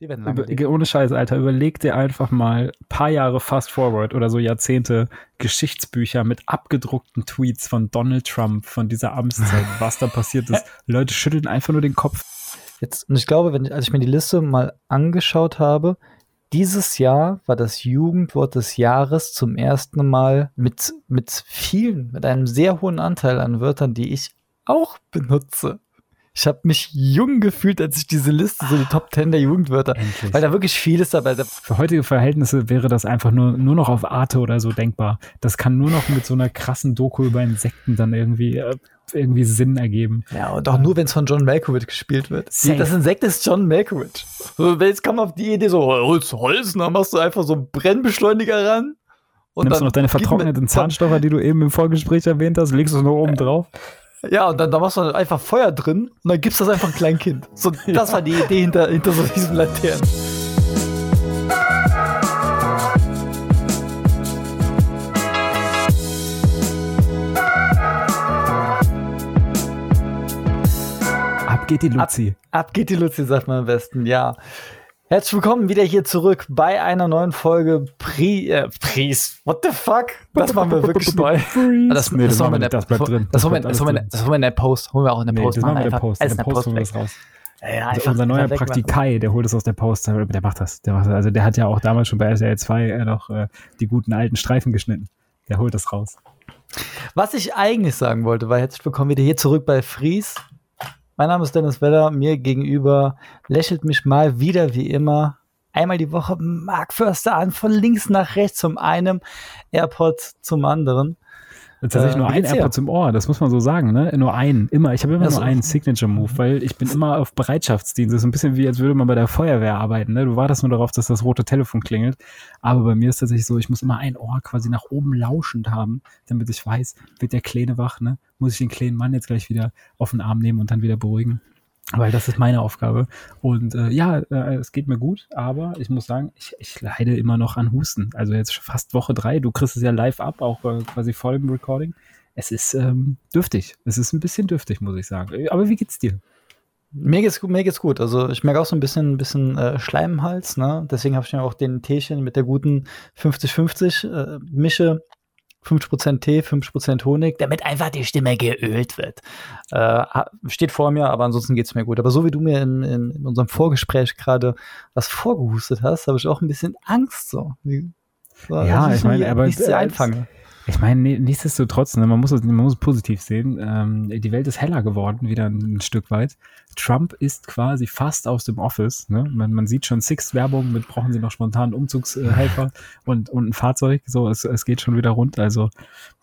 Die werden lange leben. Ohne Scheiß, Alter, überleg dir einfach mal paar Jahre fast forward oder so Jahrzehnte Geschichtsbücher mit abgedruckten Tweets von Donald Trump von dieser Amtszeit, was da passiert ist. Leute schütteln einfach nur den Kopf. Jetzt, und ich glaube, wenn, als ich mir die Liste mal angeschaut habe, dieses Jahr war das Jugendwort des Jahres zum ersten Mal mit, mit vielen, mit einem sehr hohen Anteil an Wörtern, die ich auch benutze. Ich habe mich jung gefühlt, als ich diese Liste, so die Top 10 der Jugendwörter, Endlich. weil da wirklich vieles dabei ist. Für heutige Verhältnisse wäre das einfach nur, nur noch auf Arte oder so denkbar. Das kann nur noch mit so einer krassen Doku über Insekten dann irgendwie, äh, irgendwie Sinn ergeben. Ja, und auch nur, wenn es von John Malkovich gespielt wird. Safe. Das Insekt ist John Malkovich. So, Jetzt kam auf die Idee, so Holz, Holz, dann machst du einfach so einen Brennbeschleuniger ran. Und Nimmst du noch deine vertrockneten Zahnstocher, die du eben im Vorgespräch erwähnt hast, legst du es noch oben drauf? Ja, und dann, dann machst du einfach Feuer drin und dann gibst du das einfach ein Kleinkind. So, das war die Idee hinter, hinter so diesen Laternen. Ab geht die Luzi. Ab geht die Luzi, sagt man am besten, ja. Herzlich willkommen wieder hier zurück bei einer neuen Folge Pri äh, Pries. What the fuck? Das machen wir wirklich neu. Ah, Das, Nee, das machen machen wir in nicht, der- das bleibt drin. Das Das holen wir- das wir- das holen wir in der Post. Holen wir auch in der Nee, Post. das machen wir in der Post. In der Post holen wir das raus. Ja, ja, Also einfach unser neuer. Praktikai, der holt es aus der Post. Der macht das. Der, macht das. Also der hat ja auch damals schon bei RTL 2 äh, noch äh, die guten alten Streifen geschnitten. Der holt das raus. Was ich eigentlich sagen wollte, war herzlich willkommen wieder hier zurück bei Fries. Mein Name ist Dennis Weller, mir gegenüber lächelt mich mal wieder wie immer einmal die Woche Mark Förster an, von links nach rechts, zum einen AirPod zum anderen. Tatsächlich Äh, nur ein geht's dir? AirPod zum Ohr, das muss man so sagen, ne? Nur einen, immer. Ich habe immer Ja, so. nur einen Signature-Move, weil ich bin immer auf Bereitschaftsdienst. Das ist ein bisschen wie, als würde man bei der Feuerwehr arbeiten, ne? Du wartest nur darauf, dass das rote Telefon klingelt. Aber bei mir ist tatsächlich so, ich muss immer ein Ohr quasi nach oben lauschend haben, damit ich weiß, wird der Kleine wach, ne? Muss ich den kleinen Mann jetzt gleich wieder auf den Arm nehmen und dann wieder beruhigen? Weil das ist meine Aufgabe. Und äh, ja, äh, es geht mir gut, aber ich muss sagen, ich, ich leide immer noch an Husten. Also jetzt fast Woche drei. Du kriegst es ja live ab, auch äh, quasi voll im Recording. Es ist ähm, dürftig. Es ist ein bisschen dürftig, muss ich sagen. Aber wie geht's dir? Mir geht's, gut- mir geht's gut. Also ich merke auch so ein bisschen, ein bisschen äh, Schleim im Hals. Ne? Deswegen habe ich mir auch den Teechen mit der guten 50-50 äh, Mische. 50% Tee, 50% Honig, damit einfach die Stimme geölt wird. Äh, steht vor mir, aber ansonsten geht's mir gut. Aber so wie du mir in, in, in unserem Vorgespräch gerade was vorgehustet hast, habe ich auch ein bisschen Angst so. Wie, so Ja, ich meine, aber nichts als- einfange. Ich meine, ne- nichtsdestotrotz, ne, man, muss es, man muss es positiv sehen. Ähm, die Welt ist heller geworden, wieder ein, ein Stück weit. Trump ist quasi fast aus dem Office. Ne? Man, man sieht schon Six-Werbung mit brauchen sie noch spontan Umzugshelfer und, und ein Fahrzeug. So, es, es geht schon wieder rund. Also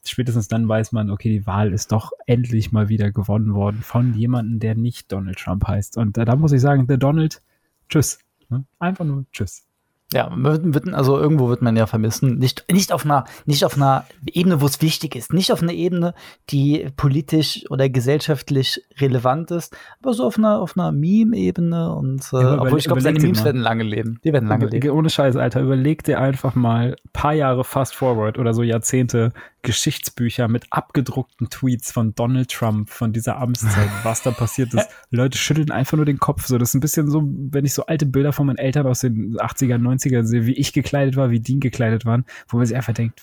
spätestens dann weiß man, okay, die Wahl ist doch endlich mal wieder gewonnen worden von jemandem, der nicht Donald Trump heißt. Und äh, da muss ich sagen, der Donald, tschüss. Ne? Einfach nur tschüss. Ja, wird, also irgendwo wird man ja vermissen. Nicht, nicht, auf einer, nicht auf einer Ebene, wo es wichtig ist. Nicht auf einer Ebene, die politisch oder gesellschaftlich relevant ist, aber so auf einer, auf einer Meme-Ebene. Und äh, aber obwohl ich glaube, seine Memes mal. werden lange leben. Die werden lange leben. Ohne Scheiß, Alter, überleg dir einfach mal paar Jahre fast forward oder so Jahrzehnte Geschichtsbücher mit abgedruckten Tweets von Donald Trump von dieser Amtszeit, was da passiert ist. Leute schütteln einfach nur den Kopf. So, das ist ein bisschen so, wenn ich so alte Bilder von meinen Eltern aus den 80er, 90er sehe, wie ich gekleidet war, wie die gekleidet waren, wo man sich einfach denkt,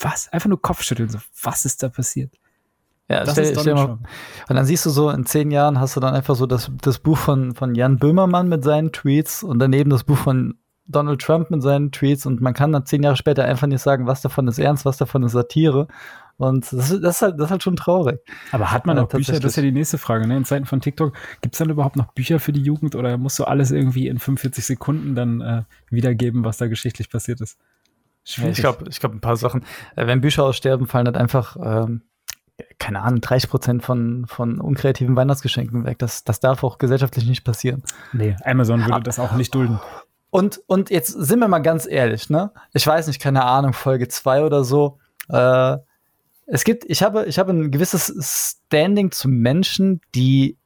was? Einfach nur Kopfschütteln. So, was ist da passiert? Ja, Das stell, ist stell mal, und dann siehst du so, in zehn Jahren hast du dann einfach so das, das Buch von, von Jan Böhmermann mit seinen Tweets und daneben das Buch von Donald Trump mit seinen Tweets und man kann dann zehn Jahre später einfach nicht sagen, was davon ist ernst, was davon ist Satire. Und das, ist- das, ist, halt, das ist halt schon traurig. Aber hat man Ja, auch Bücher? Das ist ja die nächste Frage. Ne? In Zeiten von TikTok, gibt es dann überhaupt noch Bücher für die Jugend oder musst du alles irgendwie in 45 Sekunden dann äh, wiedergeben, was da geschichtlich passiert ist? Ich glaube, ich glaube, ein paar Sachen. Äh, wenn Bücher aussterben, fallen halt einfach, ähm, keine Ahnung, 30 Prozent von, von unkreativen Weihnachtsgeschenken weg. Das, das darf auch gesellschaftlich nicht passieren. Nee, Amazon würde Ah. das auch nicht dulden. Und, und jetzt sind wir mal ganz ehrlich, ne? Ich weiß nicht, keine Ahnung, Folge 2 oder so. Äh, es gibt, ich habe, ich habe ein gewisses Standing zu Menschen, die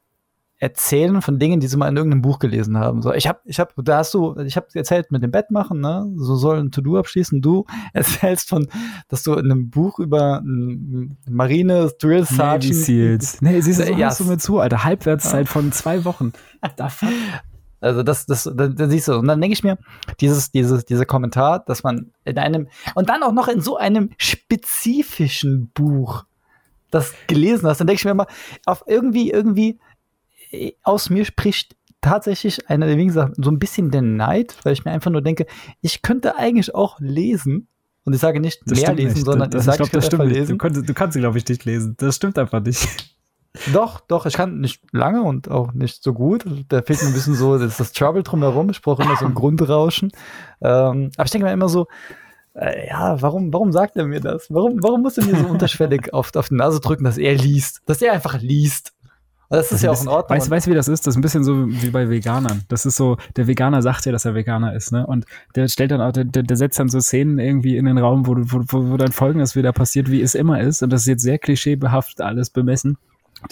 erzählen von Dingen, die sie mal in irgendeinem Buch gelesen haben. So, ich habe, ich habe, da hast du, ich habe erzählt mit dem Bett machen, ne? So soll ein To-Do abschließen. Du erzählst von, dass du in einem Buch über Marine Drill Navy Sergeant Seals. Nee, siehst du, so Ja, du mir zu, Alter. Halbwertszeit von zwei Wochen. Da fuck. Also das, das, das, das siehst du. Und dann denke ich mir, dieses, dieses, dieser Kommentar, dass man in einem, und dann auch noch in so einem spezifischen Buch das gelesen hast, dann denke ich mir immer, auf irgendwie, irgendwie, äh, aus mir spricht tatsächlich eine, wie gesagt, so ein bisschen der Neid, weil ich mir einfach nur denke, ich könnte eigentlich auch lesen. Und ich sage nicht Das mehr lesen, nicht. sondern das, ich sage, ich glaube, das ich könnte stimmt einfach nicht. Du, lesen. konntest, du kannst, glaube ich, nicht lesen. Das stimmt einfach nicht. Doch, doch, ich kann nicht lange und auch nicht so gut. Da fehlt mir ein bisschen so das, das Trouble drumherum. Ich brauche immer so ein Grundrauschen. Ähm, aber ich denke mir immer so, äh, ja, warum, warum sagt er mir das? Warum, warum muss er mir so unterschwellig auf, auf die Nase drücken, dass er liest? Dass er einfach liest. Und das ist ja auch in Ordnung. Weißt du, weißt, du, wie das ist? Das ist ein bisschen so wie bei Veganern. Das ist so, der Veganer sagt ja, dass er Veganer ist, ne? Und der stellt dann auch, der, der setzt dann so Szenen irgendwie in den Raum, wo, wo, wo, dann folgendes wieder passiert, wie es immer ist. Und das ist jetzt sehr klischeebehaftet alles bemessen.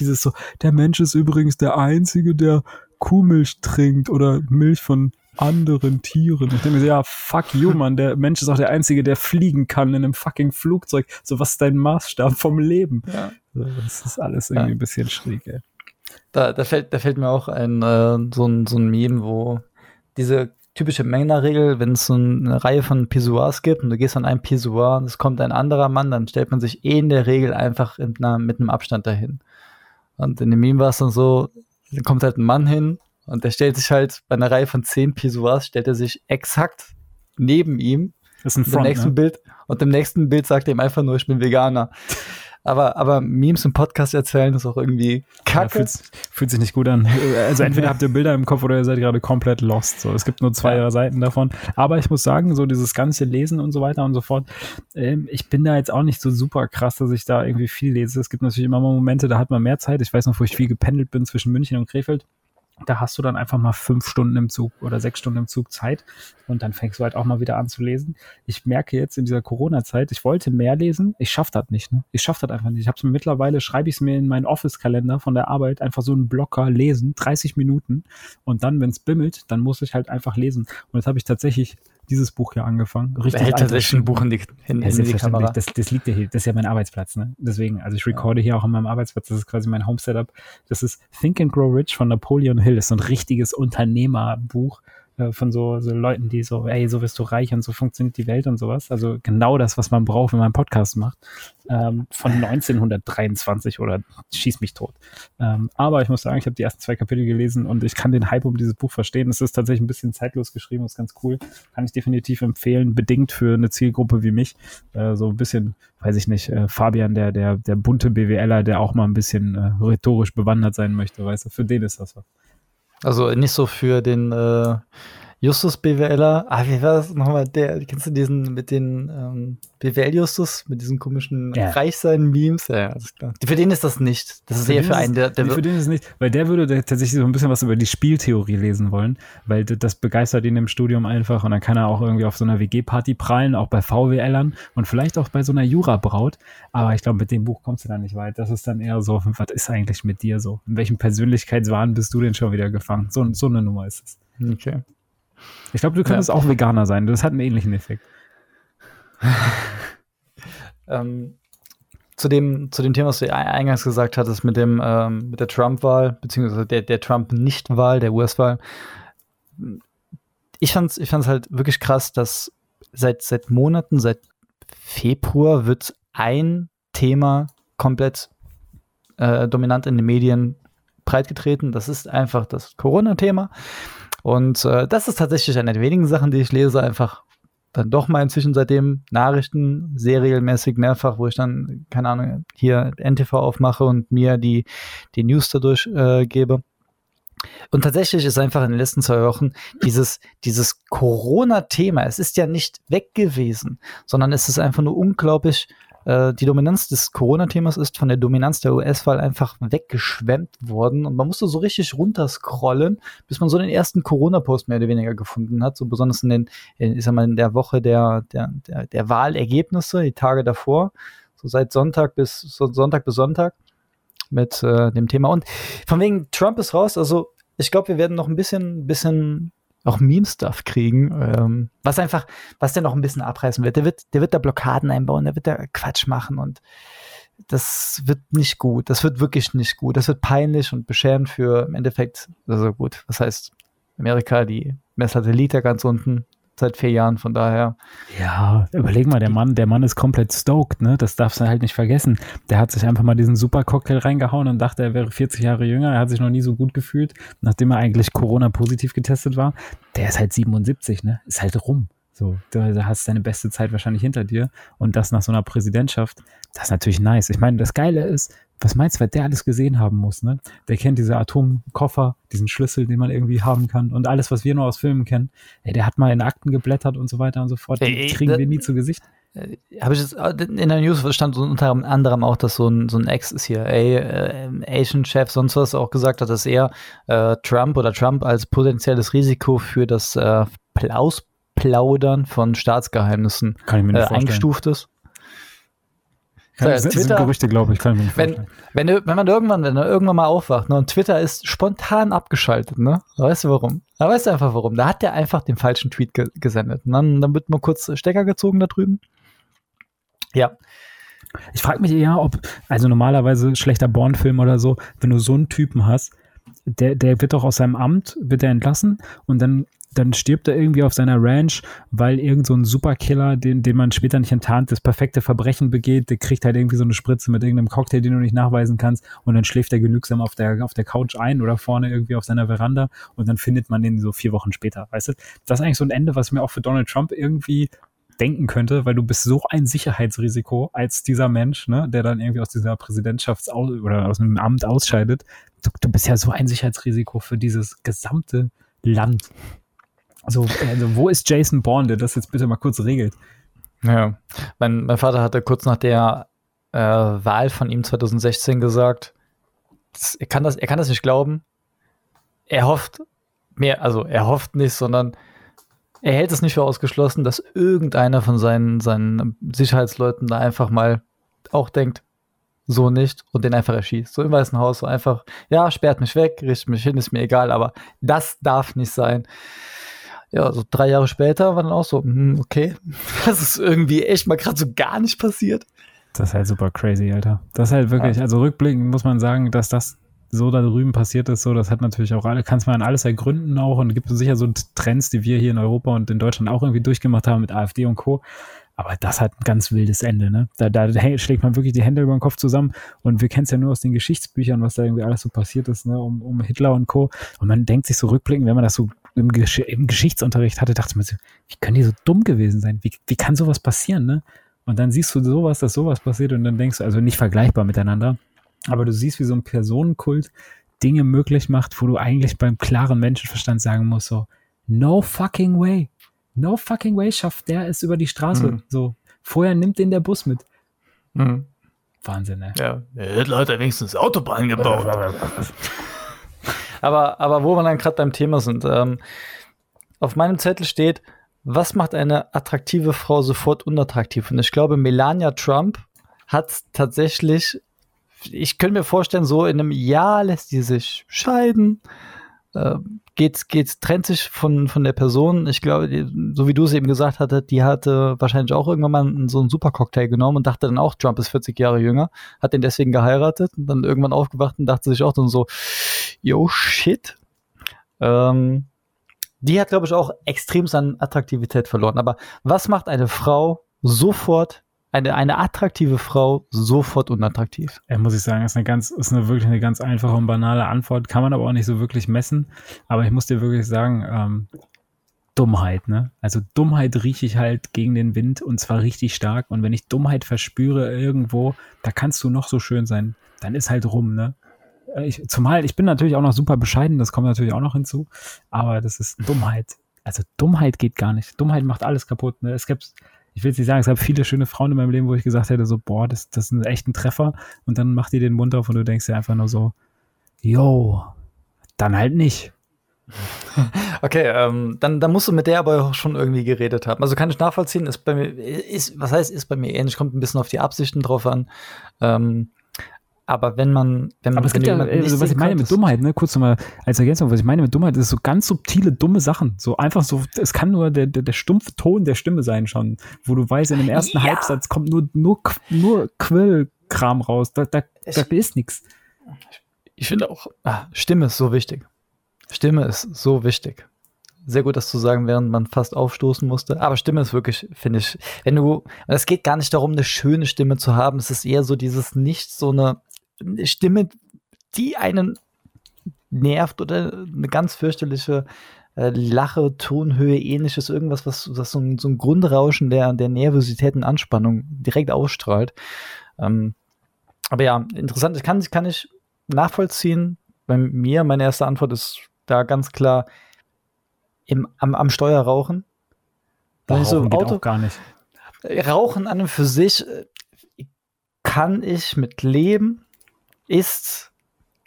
Dieses so, der Mensch ist übrigens der Einzige, der Kuhmilch trinkt oder Milch von anderen Tieren. Ich denke mir so, ja, fuck you, Mann. Der Mensch ist auch der Einzige, der fliegen kann in einem fucking Flugzeug. So, was ist dein Maßstab vom Leben? ja. So, das ist alles irgendwie Ja. ein bisschen schräg, ey. Da, da, fällt, da fällt mir auch ein, äh, so, ein, so ein Meme, wo diese typische Männerregel, wenn es so eine Reihe von Pissoirs gibt und du gehst an ein Pissoir und es kommt ein anderer Mann, dann stellt man sich eh in der Regel einfach in einer, mit einem Abstand dahin. Und in dem Meme war es dann so, da kommt halt ein Mann hin und der stellt sich halt bei einer Reihe von zehn Pissoirs, stellt er sich exakt neben ihm Das ist ein im Front, nächsten ne? Bild und im nächsten Bild sagt er ihm einfach nur, ich bin Veganer. Aber, aber Memes im Podcast erzählen ist auch irgendwie Ja, kacke. fühlt, fühlt sich nicht gut an. Also entweder habt ihr Bilder im Kopf oder ihr seid gerade komplett lost. So, es gibt nur zwei Ja. Seiten davon. Aber ich muss sagen, so dieses ganze Lesen und so weiter und so fort, ähm, ich bin da jetzt auch nicht so super krass, dass ich da irgendwie viel lese. Es gibt natürlich immer mal Momente, da hat man mehr Zeit. Ich weiß noch, wo ich viel gependelt bin zwischen München und Krefeld. Da hast du dann einfach mal fünf Stunden im Zug oder sechs Stunden im Zug Zeit und dann fängst du halt auch mal wieder an zu lesen. Ich merke jetzt in dieser Corona-Zeit, ich wollte mehr lesen, ich schaffe das nicht. Ne? Ich schaffe das einfach nicht. Ich habe es mir mittlerweile, schreibe ich es mir in meinen Office-Kalender von der Arbeit, einfach so einen Blocker lesen, 30 Minuten und dann, wenn es bimmelt, dann muss ich halt einfach lesen. Und jetzt habe ich tatsächlich dieses Buch hier angefangen. Richtig hält tatsächlich ein Buch in die, in, ja, in die. Kamera. Das, das liegt ja hier. Das ist ja mein Arbeitsplatz, ne? Deswegen, also ich recorde hier auch an meinem Arbeitsplatz. Das ist quasi mein Home-Setup. Das ist Think and Grow Rich von Napoleon Hill. Das ist so ein richtiges Unternehmerbuch äh, von so, so Leuten, die so, ey, so wirst du reich und so funktioniert die Welt und sowas. Also genau das, was man braucht, wenn man einen Podcast macht. Ähm, von 1923 oder schieß mich tot. Ähm, aber ich muss sagen, ich habe die ersten zwei Kapitel gelesen und ich kann den Hype um dieses Buch verstehen. Es ist tatsächlich ein bisschen zeitlos geschrieben, ist ganz cool. Kann ich definitiv empfehlen, bedingt für eine Zielgruppe wie mich. Äh, so ein bisschen, weiß ich nicht, äh, Fabian, der, der, der bunte BWLer, der auch mal ein bisschen äh, rhetorisch bewandert sein möchte, weißt du, für den ist das was. Also nicht so für den äh, Justus BWLer. Ah, wie war das nochmal? Der, kennst du diesen mit den ähm, BWL-Justus, mit diesen komischen Ja. Reichsein-Memes? Ja, alles klar. Für den ist das nicht. Das ist eher für einen, der, der nee, für den ist es nicht, weil der würde da tatsächlich so ein bisschen was über die Spieltheorie lesen wollen, weil das begeistert ihn im Studium einfach und dann kann er auch irgendwie auf so einer WG-Party prallen, auch bei VWLern und vielleicht auch bei so einer Jura-Braut. Aber ich glaube, mit dem Buch kommst du dann nicht weit. Das ist dann eher so, was ist eigentlich mit dir so? In welchem Persönlichkeitswahn bist du denn schon wieder gefangen? So, so eine Nummer ist es. Okay. Ich glaube, du könntest auch Veganer sein. Das hat einen ähnlichen Effekt. Ähm, zu dem, zu dem Thema, was du ei- eingangs gesagt hattest, mit dem, ähm, mit der Trump-Wahl, beziehungsweise der, der Trump-Nicht-Wahl, der US-Wahl. Ich fand's, ich fand's halt wirklich krass, dass seit, seit Monaten, seit Februar wird ein Thema komplett äh, dominant in den Medien breitgetreten. Das ist einfach das Corona-Thema. Und äh, das ist tatsächlich eine der wenigen Sachen, die ich lese, einfach dann doch mal inzwischen seitdem Nachrichten serienmäßig mehrfach, wo ich dann, keine Ahnung, hier NTV aufmache und mir die, die News dadurch äh, gebe. Und tatsächlich ist einfach in den letzten zwei Wochen dieses, dieses Corona-Thema, es ist ja nicht weg gewesen, sondern es ist einfach nur unglaublich, äh, die Dominanz des Corona-Themas ist von der Dominanz der US-Wahl einfach weggeschwemmt worden. Und man musste so richtig runterscrollen, bis man so den ersten Corona-Post mehr oder weniger gefunden hat, so besonders in den, in, ich sag mal, in der Woche der, der, der, der Wahlergebnisse, die Tage davor, so seit Sonntag bis so Sonntag bis Sonntag mit äh, dem Thema. Und von wegen Trump ist raus, also ich glaube, wir werden noch ein bisschen, bisschen auch Meme-Stuff kriegen, ähm, was einfach, was der noch ein bisschen abreißen wird. Der wird, der wird da Blockaden einbauen, der wird da Quatsch machen und das wird nicht gut. Das wird wirklich nicht gut. Das wird peinlich und beschämend für im Endeffekt, also gut, was heißt Amerika, die Messlatte liegt ja ganz unten seit vier Jahren, von daher. Ja, überleg mal, der Mann, der Mann ist komplett stoked, ne? Das darfst du halt nicht vergessen. Der hat sich einfach mal diesen super Cocktail reingehauen und dachte, er wäre 40 Jahre jünger. Er hat sich noch nie so gut gefühlt, nachdem er eigentlich Corona-positiv getestet war. Der ist halt 77, ne? Ist halt rum. So, du, hast deine beste Zeit wahrscheinlich hinter dir und das nach so einer Präsidentschaft, das ist natürlich nice. Ich meine, das Geile ist, was meinst du, was der alles gesehen haben muss, ne? Der kennt diese Atomkoffer, diesen Schlüssel, den man irgendwie haben kann und alles, was wir nur aus Filmen kennen. Ey, der hat mal in Akten geblättert und so weiter und so fort. Die Ey, kriegen da- wir nie zu Gesicht. Äh, Habe ich jetzt, in der News stand so unter anderem auch, dass so ein, so ein Ex-CIA, äh, Asian-Chef, sonst was auch gesagt hat, dass er äh, Trump oder Trump als potenzielles Risiko für das äh, Ausplaudern von Staatsgeheimnissen äh, eingestuft ist. Kann, sind Twitter- Gerüchte, glaube ich, kann ich mir nicht Wenn, wenn, wenn man irgendwann, wenn er irgendwann mal aufwacht, ne, und Twitter ist spontan abgeschaltet, ne? Weißt du warum? Da weißt du einfach warum. Da hat der einfach den falschen Tweet ge gesendet. Und dann, dann wird mal kurz Stecker gezogen da drüben. Ja. Ich frage mich eher, ob, also normalerweise schlechter Born-Film oder so, wenn du so einen Typen hast, der, der wird doch aus seinem Amt, wird er entlassen und dann, dann stirbt er irgendwie auf seiner Ranch, weil irgend so ein Superkiller, den, den man später nicht enttarnt, das perfekte Verbrechen begeht, der kriegt halt irgendwie so eine Spritze mit irgendeinem Cocktail, den du nicht nachweisen kannst und dann schläft er genügsam auf der, auf der Couch ein oder vorne irgendwie auf seiner Veranda und dann findet man den so vier Wochen später, weißt du? Das ist eigentlich so ein Ende, was mir auch für Donald Trump irgendwie denken könnte, weil du bist so ein Sicherheitsrisiko als dieser Mensch, ne, der dann irgendwie aus dieser Präsidentschafts- oder aus einem Amt ausscheidet. Du, du bist ja so ein Sicherheitsrisiko für dieses gesamte Land. Also, also wo ist Jason Bourne, der das jetzt bitte mal kurz regelt? Ja. Mein, mein Vater hatte kurz nach der äh, Wahl von ihm 2016 gesagt, das, er, kann das, er kann das nicht glauben. Er hofft mehr, also er hofft nicht, sondern er hält es nicht für ausgeschlossen, dass irgendeiner von seinen, seinen Sicherheitsleuten da einfach mal auch denkt, so nicht und den einfach erschießt. So im Weißen Haus, so einfach, ja, sperrt mich weg, richtet mich hin, ist mir egal, aber das darf nicht sein. Ja, so drei Jahre später war dann auch so, hm, okay, das ist irgendwie echt mal gerade so gar nicht passiert. Das ist halt super crazy, Alter. Das ist halt wirklich, also rückblickend muss man sagen, dass das so da drüben passiert ist, so, das hat natürlich auch alle, kannst man alles ergründen auch und gibt es sicher so Trends, die wir hier in Europa und in Deutschland auch irgendwie durchgemacht haben mit AfD und Co. Aber das hat ein ganz wildes Ende, ne? Da, da schlägt man wirklich die Hände über den Kopf zusammen und wir kennen es ja nur aus den Geschichtsbüchern, was da irgendwie alles so passiert ist, ne? Um, um Hitler und Co. Und man denkt sich so rückblickend, wenn man das so im, Gesch im Geschichtsunterricht hatte, dachte man so, wie können die so dumm gewesen sein? Wie, wie kann sowas passieren, ne? Und dann siehst du sowas, dass sowas passiert und dann denkst du, also nicht vergleichbar miteinander, aber du siehst, wie so ein Personenkult Dinge möglich macht, wo du eigentlich beim klaren Menschenverstand sagen musst, so, no fucking way. No fucking way schafft der es über die Straße. Mhm. So, vorher nimmt den der Bus mit. Mhm. Wahnsinn, ey. Ja, Hitler hat ja wenigstens Autobahn gebaut. aber, aber wo wir dann gerade beim Thema sind, ähm, auf meinem Zettel steht, was macht eine attraktive Frau sofort unattraktiv? Und ich glaube, Melania Trump hat tatsächlich, ich könnte mir vorstellen, so in einem Jahr lässt sie sich scheiden, äh, geht, geht, trennt sich von, von der Person. Ich glaube, die, so wie du es eben gesagt hattest, die hatte wahrscheinlich auch irgendwann mal so einen Supercocktail genommen und dachte dann auch, Trump ist 40 Jahre jünger, hat den deswegen geheiratet und dann irgendwann aufgewacht und dachte sich auch dann so, yo, shit. Ähm, die hat, glaube ich, auch extrem an Attraktivität verloren. Aber was macht eine Frau sofort, eine, eine attraktive Frau sofort unattraktiv? Ja, muss ich sagen, ist eine ganz, ist eine wirklich eine ganz einfache und banale Antwort, kann man aber auch nicht so wirklich messen. Aber ich muss dir wirklich sagen, ähm, Dummheit, ne? Also Dummheit rieche ich halt gegen den Wind und zwar richtig stark. Und wenn ich Dummheit verspüre irgendwo, da kannst du noch so schön sein, dann ist halt rum, ne? Ich, zumal, ich bin natürlich auch noch super bescheiden, das kommt natürlich auch noch hinzu, aber das ist Dummheit. Also Dummheit geht gar nicht. Dummheit macht alles kaputt. Ne? Es gibt, ich will jetzt nicht sagen, es gab viele schöne Frauen in meinem Leben, wo ich gesagt hätte, so, boah, das, das ist ein echter Treffer. Und dann macht die den Mund auf und du denkst dir einfach nur so, yo, dann halt nicht. Okay, ähm, dann, dann musst du mit der aber auch schon irgendwie geredet haben. Also kann ich nachvollziehen, ist bei mir, ist, was heißt, ist bei mir ähnlich, kommt ein bisschen auf die Absichten drauf an. Ähm, aber wenn man, wenn man, Aber es gibt ja, also, was ich meine mit Dummheit, ne, kurz nochmal als Ergänzung, was ich meine mit Dummheit, ist so ganz subtile, dumme Sachen. So einfach so, es kann nur der, der, der stumpfe Ton der Stimme sein schon, wo du weißt, in dem ersten Ja. Halbsatz kommt nur, nur, nur Quellkram raus. Da, da, da Ich- ist nichts. Ich finde auch, ah, Stimme ist so wichtig. Stimme ist so wichtig. Sehr gut, das zu sagen, während man fast aufstoßen musste. Aber Stimme ist wirklich, finde ich, wenn du, es geht gar nicht darum, eine schöne Stimme zu haben. Es ist eher so dieses nicht so eine Stimme, die einen nervt oder eine ganz fürchterliche äh, Lache, Tonhöhe, ähnliches, irgendwas, was, was so, ein, so ein Grundrauschen der, der Nervosität und Anspannung direkt ausstrahlt. Ähm, aber ja, interessant, kann, kann ich nachvollziehen. Bei mir, meine erste Antwort ist da ganz klar im, am, am Steuer rauchen. Rauchen so Auto, gar nicht. Rauchen an und für sich äh, kann ich mit leben, ist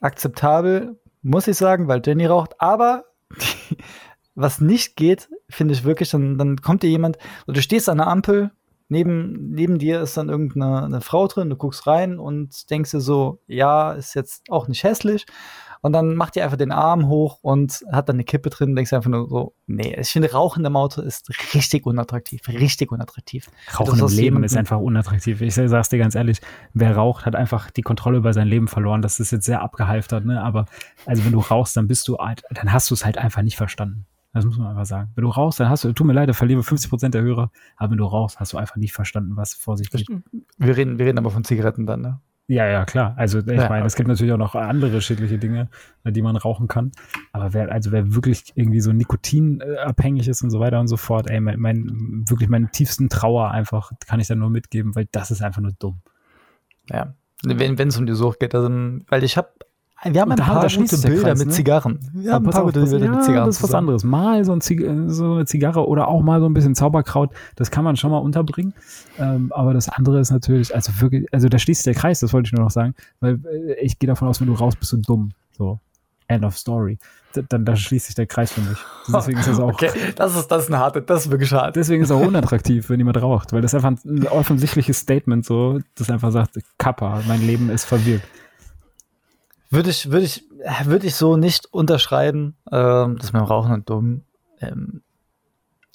akzeptabel, muss ich sagen, weil Jenny raucht, aber was nicht geht, finde ich wirklich, dann, dann kommt dir jemand, du stehst an der Ampel, neben, neben dir ist dann irgendeine Frau drin, du guckst rein und denkst dir so, ja, ist jetzt auch nicht hässlich. Und dann macht ihr einfach den Arm hoch und hat dann eine Kippe drin und denkst einfach nur so, nee, ich finde Rauchen im Auto ist richtig unattraktiv, richtig unattraktiv. Rauchen im Leben ist einfach unattraktiv. Ich sag's dir ganz ehrlich, wer raucht, hat einfach die Kontrolle über sein Leben verloren. Das ist jetzt sehr abgehalftert, ne? Aber also wenn du rauchst, dann bist du, dann hast du es halt einfach nicht verstanden. Das muss man einfach sagen. Wenn du rauchst, dann hast du, tut mir leid, da verlieren 50 Prozent der Hörer, aber wenn du rauchst, hast du einfach nicht verstanden, was vor sich geht. Wir reden, wir reden aber von Zigaretten dann, ne? Ja, ja, klar. Also ich ja, meine, okay. es gibt natürlich auch noch andere schädliche Dinge, die man rauchen kann. Aber wer, also wer wirklich irgendwie so nikotinabhängig ist und so weiter und so fort, ey, mein, mein wirklich meinen tiefsten Trauer einfach kann ich da nur mitgeben, weil das ist einfach nur dumm. Ja. Wenn es um die Sucht geht, also, weil ich habe wir haben ein paar gute Bilder Kreis, mit ne? Zigarren. Wir haben ein paar gute Bilder mit Zigarren. Das ist was anderes. Mal so, ein so, eine Zigarre oder auch mal so ein bisschen Zauberkraut, das kann man schon mal unterbringen. Ähm, aber das andere ist natürlich, also wirklich, also da schließt sich der Kreis, das wollte ich nur noch sagen, weil äh, ich gehe davon aus, wenn du raus bist, du dumm. So. End of story. Dann, dann schließt sich der Kreis für mich. Deswegen ist das auch. Okay, das ist, das ist eine harte, das ist wirklich hart. Deswegen ist es auch unattraktiv, wenn jemand raucht, weil das ist einfach ein offensichtliches Statement so, das einfach sagt, Kappa, mein Leben ist verwirkt. Würde ich, würde ich, würde ich so nicht unterschreiben. Ähm, das mit dem Rauchen und dumm. Ähm,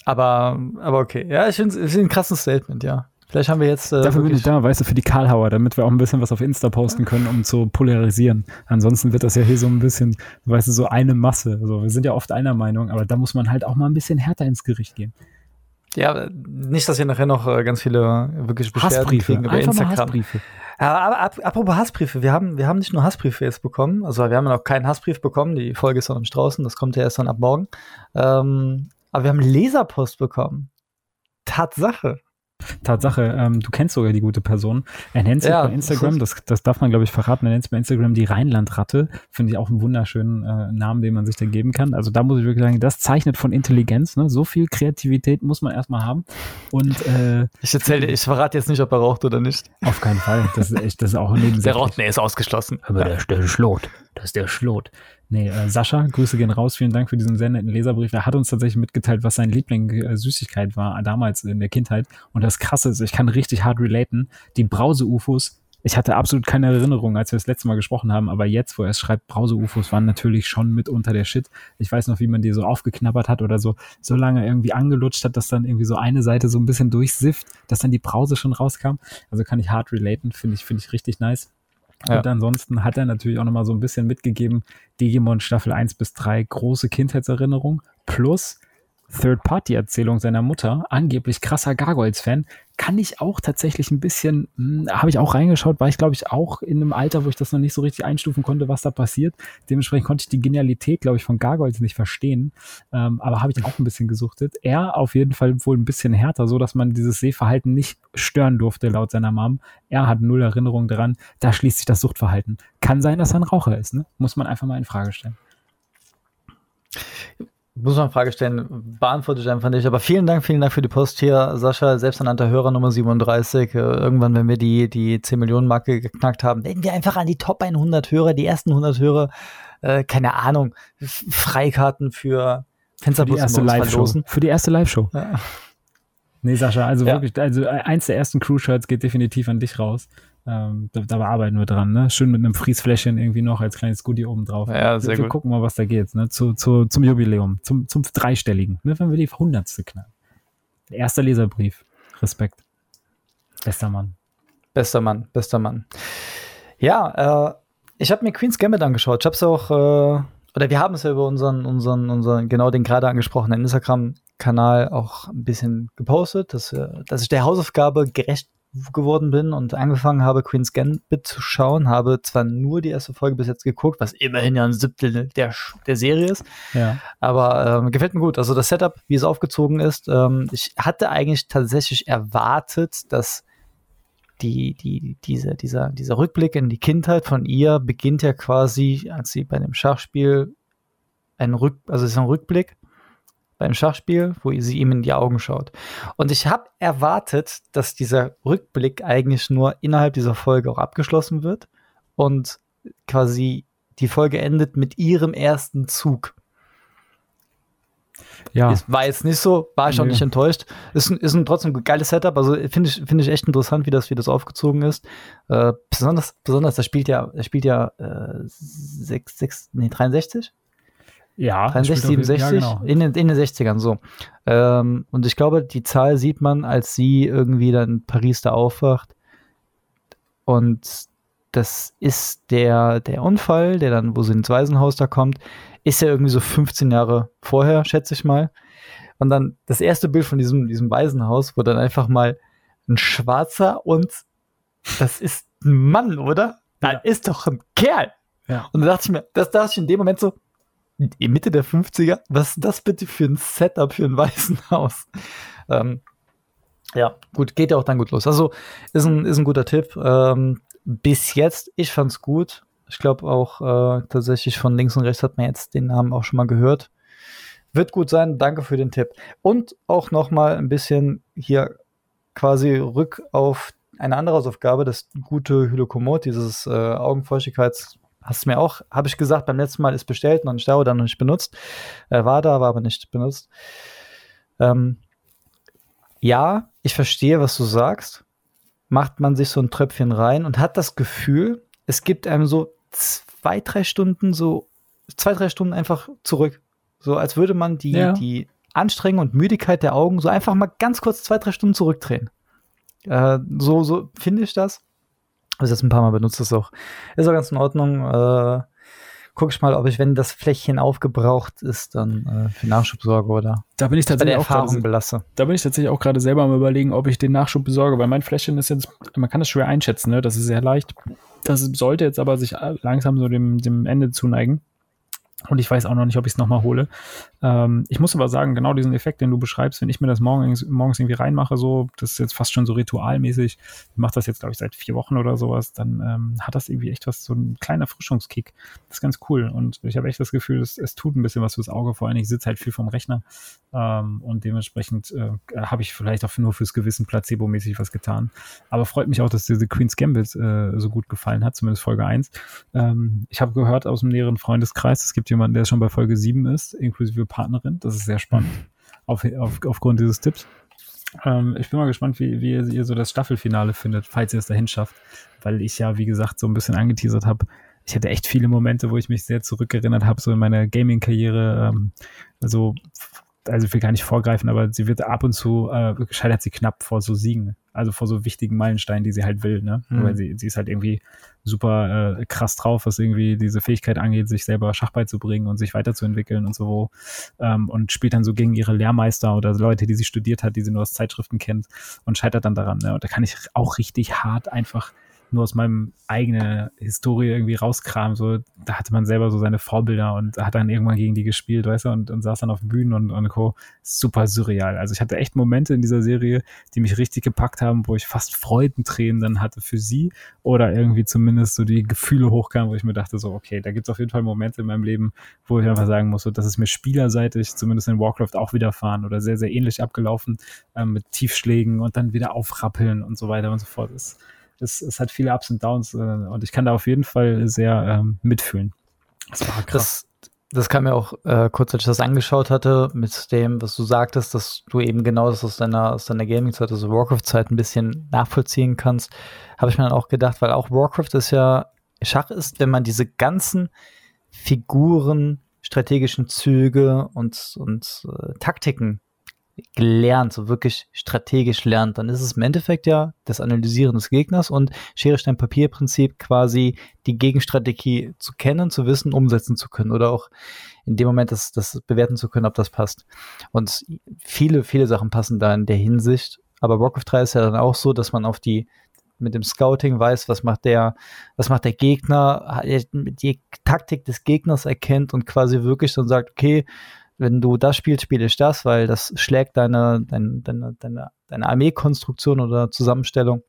aber, aber okay. Ja, ich finde es ein krasses Statement, ja. Vielleicht haben wir jetzt. Äh, Dafür bin ich da, weißt du, für die Karlhauer, damit wir auch ein bisschen was auf Insta posten können, um zu polarisieren. Ansonsten wird das ja hier so ein bisschen, weißt du, so eine Masse. Also wir sind ja oft einer Meinung, aber da muss man halt auch mal ein bisschen härter ins Gericht gehen. Ja, nicht, dass wir nachher noch äh, ganz viele wirklich Beschwerden Hassbriefe. kriegen über Einfach Instagram. Hassbriefe. Aber ab, apropos Hassbriefe, wir haben, wir haben nicht nur Hassbriefe jetzt bekommen, also wir haben noch keinen Hassbrief bekommen, die Folge ist noch im Straußen, das kommt ja erst dann ab morgen. Ähm, aber wir haben Leserpost bekommen. Tatsache. Tatsache, ähm, du kennst sogar die gute Person. Er nennt sich ja, bei Instagram, das, das darf man, glaube ich, verraten, er nennt sich bei Instagram die Rheinlandratte. Finde ich auch einen wunderschönen äh, Namen, den man sich da geben kann. Also da muss ich wirklich sagen, das zeichnet von Intelligenz. Ne? So viel Kreativität muss man erstmal haben. Und äh, ich erzähle, ich verrate jetzt nicht, ob er raucht oder nicht. Auf keinen Fall. Das ist echt, das ist auch neben Der raucht, nee, ist ausgeschlossen. Aber der, der Schlot, das ist der Schlot. Nee, äh, Sascha, Grüße gehen raus. Vielen Dank für diesen sehr netten Leserbrief. Er hat uns tatsächlich mitgeteilt, was sein Liebling äh, war damals in der Kindheit. Und das Krasse ist, ich kann richtig hart relaten. Die Brause-UFOs ich hatte absolut keine Erinnerung, als wir das letzte Mal gesprochen haben, aber jetzt, wo er es schreibt, Brause-UFOs waren natürlich schon mit unter der Shit. Ich weiß noch, wie man die so aufgeknabbert hat oder so, so lange irgendwie angelutscht hat, dass dann irgendwie so eine Seite so ein bisschen durchsifft, dass dann die Brause schon rauskam. Also kann ich hart relaten, finde ich, finde ich richtig nice. Ja. Und ansonsten hat er natürlich auch nochmal so ein bisschen mitgegeben, Digimon Staffel 1 bis 3, große Kindheitserinnerung, plus Third-Party-Erzählung seiner Mutter, angeblich krasser Gargoyles-Fan, kann ich auch tatsächlich ein bisschen, hm, habe ich auch reingeschaut, war ich glaube ich auch in einem Alter, wo ich das noch nicht so richtig einstufen konnte, was da passiert. Dementsprechend konnte ich die Genialität, glaube ich, von Gargoyles nicht verstehen, ähm, aber habe ich auch ein bisschen gesuchtet. Er auf jeden Fall wohl ein bisschen härter, so dass man dieses Sehverhalten nicht stören durfte, laut seiner Mom. Er hat null Erinnerung daran, da schließt sich das Suchtverhalten. Kann sein, dass er ein Raucher ist, ne? muss man einfach mal in Frage stellen muss man eine Frage stellen, beantworte ich einfach nicht. Aber vielen Dank, vielen Dank für die Post hier, Sascha, selbsternannter Hörer Nummer 37. Äh, irgendwann, wenn wir die, die 10 Millionen Marke geknackt haben, denken wir einfach an die Top 100 Hörer, die ersten 100 Hörer, äh, keine Ahnung, Freikarten für Fensterbus für die erste Live-Show. Für die erste Live-Show. Ja. Nee, Sascha, also ja. wirklich, also eins der ersten Crew-Shirts geht definitiv an dich raus. Ähm, da, da arbeiten wir dran, ne? Schön mit einem Friesfläschchen irgendwie noch als kleines Goodie oben drauf. Ja, sehr wir, gut. gucken mal, was da geht, ne? Zu, zu, zum Jubiläum, zum, zum dreistelligen, ne? Wenn wir die hundertste knallen. Erster Leserbrief. Respekt. Bester Mann. Bester Mann, bester Mann. Ja, äh, ich habe mir Queen's Gambit angeschaut. Ich habe es auch äh, oder wir haben es ja über unseren, unseren, unseren, genau den gerade angesprochenen Instagram-Kanal auch ein bisschen gepostet, dass, dass ich der Hausaufgabe gerecht geworden bin und angefangen habe, Queen's Gambit zu schauen, habe zwar nur die erste Folge bis jetzt geguckt, was immerhin ja ein Siebtel der, der Serie ist, ja. aber ähm, gefällt mir gut. Also das Setup, wie es aufgezogen ist, ähm, ich hatte eigentlich tatsächlich erwartet, dass die, die, diese, dieser, dieser Rückblick in die Kindheit von ihr beginnt ja quasi, als sie bei dem Schachspiel ein Rück, also es ist ein Rückblick beim Schachspiel, wo sie ihm in die Augen schaut. Und ich habe erwartet, dass dieser Rückblick eigentlich nur innerhalb dieser Folge auch abgeschlossen wird und quasi die Folge endet mit ihrem ersten Zug. Ja. Ist, war jetzt nicht so, war ich nee. auch nicht enttäuscht. Ist, ist ein trotzdem ein geiles Setup. Also finde ich, finde ich echt interessant, wie das, wie das aufgezogen ist. Äh, besonders, besonders, das spielt ja, das spielt ja äh, 6, 6, nee, 63? Ja, 63, 67, ja, genau. in, den, in den 60ern so. Ähm, und ich glaube, die Zahl sieht man, als sie irgendwie dann in Paris da aufwacht. Und das ist der, der Unfall, der dann, wo sie ins Waisenhaus da kommt, ist ja irgendwie so 15 Jahre vorher, schätze ich mal. Und dann das erste Bild von diesem, diesem Waisenhaus, wo dann einfach mal ein Schwarzer und das ist ein Mann, oder? Da ja. ist doch ein Kerl. Ja. Und da dachte ich mir, das dachte ich in dem Moment so, Mitte der 50er, was ist das bitte für ein Setup für ein Waisenhaus? Ähm, ja, gut, geht ja auch dann gut los. Also ist ein, ist ein guter Tipp. Ähm, bis jetzt, ich fand's gut. Ich glaube auch äh, tatsächlich von links und rechts hat man jetzt den Namen auch schon mal gehört. Wird gut sein, danke für den Tipp. Und auch noch mal ein bisschen hier quasi rück auf eine andere Hausaufgabe, das gute Hylokomod, dieses äh, Augenfeuchtigkeits hast du mir auch, habe ich gesagt, beim letzten Mal ist bestellt, noch nicht da oder noch nicht benutzt. Äh, war da, war aber nicht benutzt. Ähm, ja, ich verstehe, was du sagst. Macht man sich so ein Tröpfchen rein und hat das Gefühl, es gibt einem so zwei, drei Stunden, so zwei, drei Stunden einfach zurück. So als würde man die, ja. die Anstrengung und Müdigkeit der Augen so einfach mal ganz kurz zwei, drei Stunden zurückdrehen. Äh, so, so finde ich das. Ich jetzt ein paar Mal benutzt das auch. Ist auch ganz in Ordnung. Äh, guck ich mal, ob ich, wenn das Fläschchen aufgebraucht ist, dann äh, für Nachschub sorge oder da bin ich tatsächlich auch Erfahrung grade, belasse. Da bin ich tatsächlich auch gerade selber am überlegen, ob ich den Nachschub besorge, weil mein Fläschchen ist jetzt, man kann das schwer einschätzen, ne? Das ist sehr leicht. Das sollte jetzt aber sich langsam so dem, dem Ende zuneigen. Und ich weiß auch noch nicht, ob ich es nochmal hole. Ähm, ich muss aber sagen, genau diesen Effekt, den du beschreibst, wenn ich mir das morgens, morgens irgendwie reinmache, so, das ist jetzt fast schon so ritualmäßig, ich mache das jetzt, glaube ich, seit vier Wochen oder sowas, dann ähm, hat das irgendwie echt was, so ein kleiner Frischungskick. Das ist ganz cool. Und ich habe echt das Gefühl, es, es tut ein bisschen was fürs Auge, vor allem ich sitze halt viel vom Rechner ähm, und dementsprechend äh, habe ich vielleicht auch nur fürs Gewissen placebo-mäßig was getan. Aber freut mich auch, dass diese Queen's Gambit äh, so gut gefallen hat, zumindest Folge 1. Ähm, ich habe gehört aus dem näheren Freundeskreis, es gibt jemanden, der schon bei Folge 7 ist, inklusive Partnerin. Das ist sehr spannend auf, auf, aufgrund dieses Tipps. Ähm, ich bin mal gespannt, wie, wie ihr so das Staffelfinale findet, falls ihr es dahin schafft. Weil ich ja, wie gesagt, so ein bisschen angeteasert habe. Ich hatte echt viele Momente, wo ich mich sehr zurückerinnert habe, so in meiner Gaming-Karriere. Ähm, also also ich will gar nicht vorgreifen, aber sie wird ab und zu, äh, scheitert sie knapp vor so Siegen, also vor so wichtigen Meilensteinen, die sie halt will, ne? Mhm. Weil sie, sie ist halt irgendwie super äh, krass drauf, was irgendwie diese Fähigkeit angeht, sich selber Schach beizubringen und sich weiterzuentwickeln und so ähm, und spielt dann so gegen ihre Lehrmeister oder Leute, die sie studiert hat, die sie nur aus Zeitschriften kennt und scheitert dann daran, ne? Und da kann ich auch richtig hart einfach nur aus meinem eigenen Historie irgendwie rauskramen. So, da hatte man selber so seine Vorbilder und hat dann irgendwann gegen die gespielt, weißt du, und, und saß dann auf Bühnen und, und Co. Super surreal. Also ich hatte echt Momente in dieser Serie, die mich richtig gepackt haben, wo ich fast Freudentränen dann hatte für sie oder irgendwie zumindest so die Gefühle hochkamen, wo ich mir dachte, so, okay, da gibt es auf jeden Fall Momente in meinem Leben, wo ich einfach sagen muss, so, dass es mir spielerseitig, zumindest in Warcraft auch widerfahren oder sehr, sehr ähnlich abgelaufen, ähm, mit Tiefschlägen und dann wieder aufrappeln und so weiter und so fort ist es, es hat viele Ups und Downs äh, und ich kann da auf jeden Fall sehr ähm, mitfühlen. Das war krass. Das, das kam mir auch äh, kurz, als ich das angeschaut hatte, mit dem, was du sagtest, dass du eben genau das aus deiner, aus deiner Gaming-Zeit, also Warcraft-Zeit ein bisschen nachvollziehen kannst, habe ich mir dann auch gedacht, weil auch Warcraft ist ja, Schach ist, wenn man diese ganzen Figuren, strategischen Züge und, und äh, Taktiken gelernt, so wirklich strategisch lernt, dann ist es im Endeffekt ja das Analysieren des Gegners und Schere, Stein, Papier-Prinzip quasi die Gegenstrategie zu kennen, zu wissen, umsetzen zu können oder auch in dem Moment das, das bewerten zu können, ob das passt. Und viele, viele Sachen passen da in der Hinsicht. Aber Warcraft 3 ist ja dann auch so, dass man auf die mit dem Scouting weiß, was macht der, was macht der Gegner, die Taktik des Gegners erkennt und quasi wirklich dann sagt, okay, wenn du das spielst, spiele ich das, weil das schlägt deine, deine, deine, deine, deine Armeekonstruktion oder Zusammenstellung.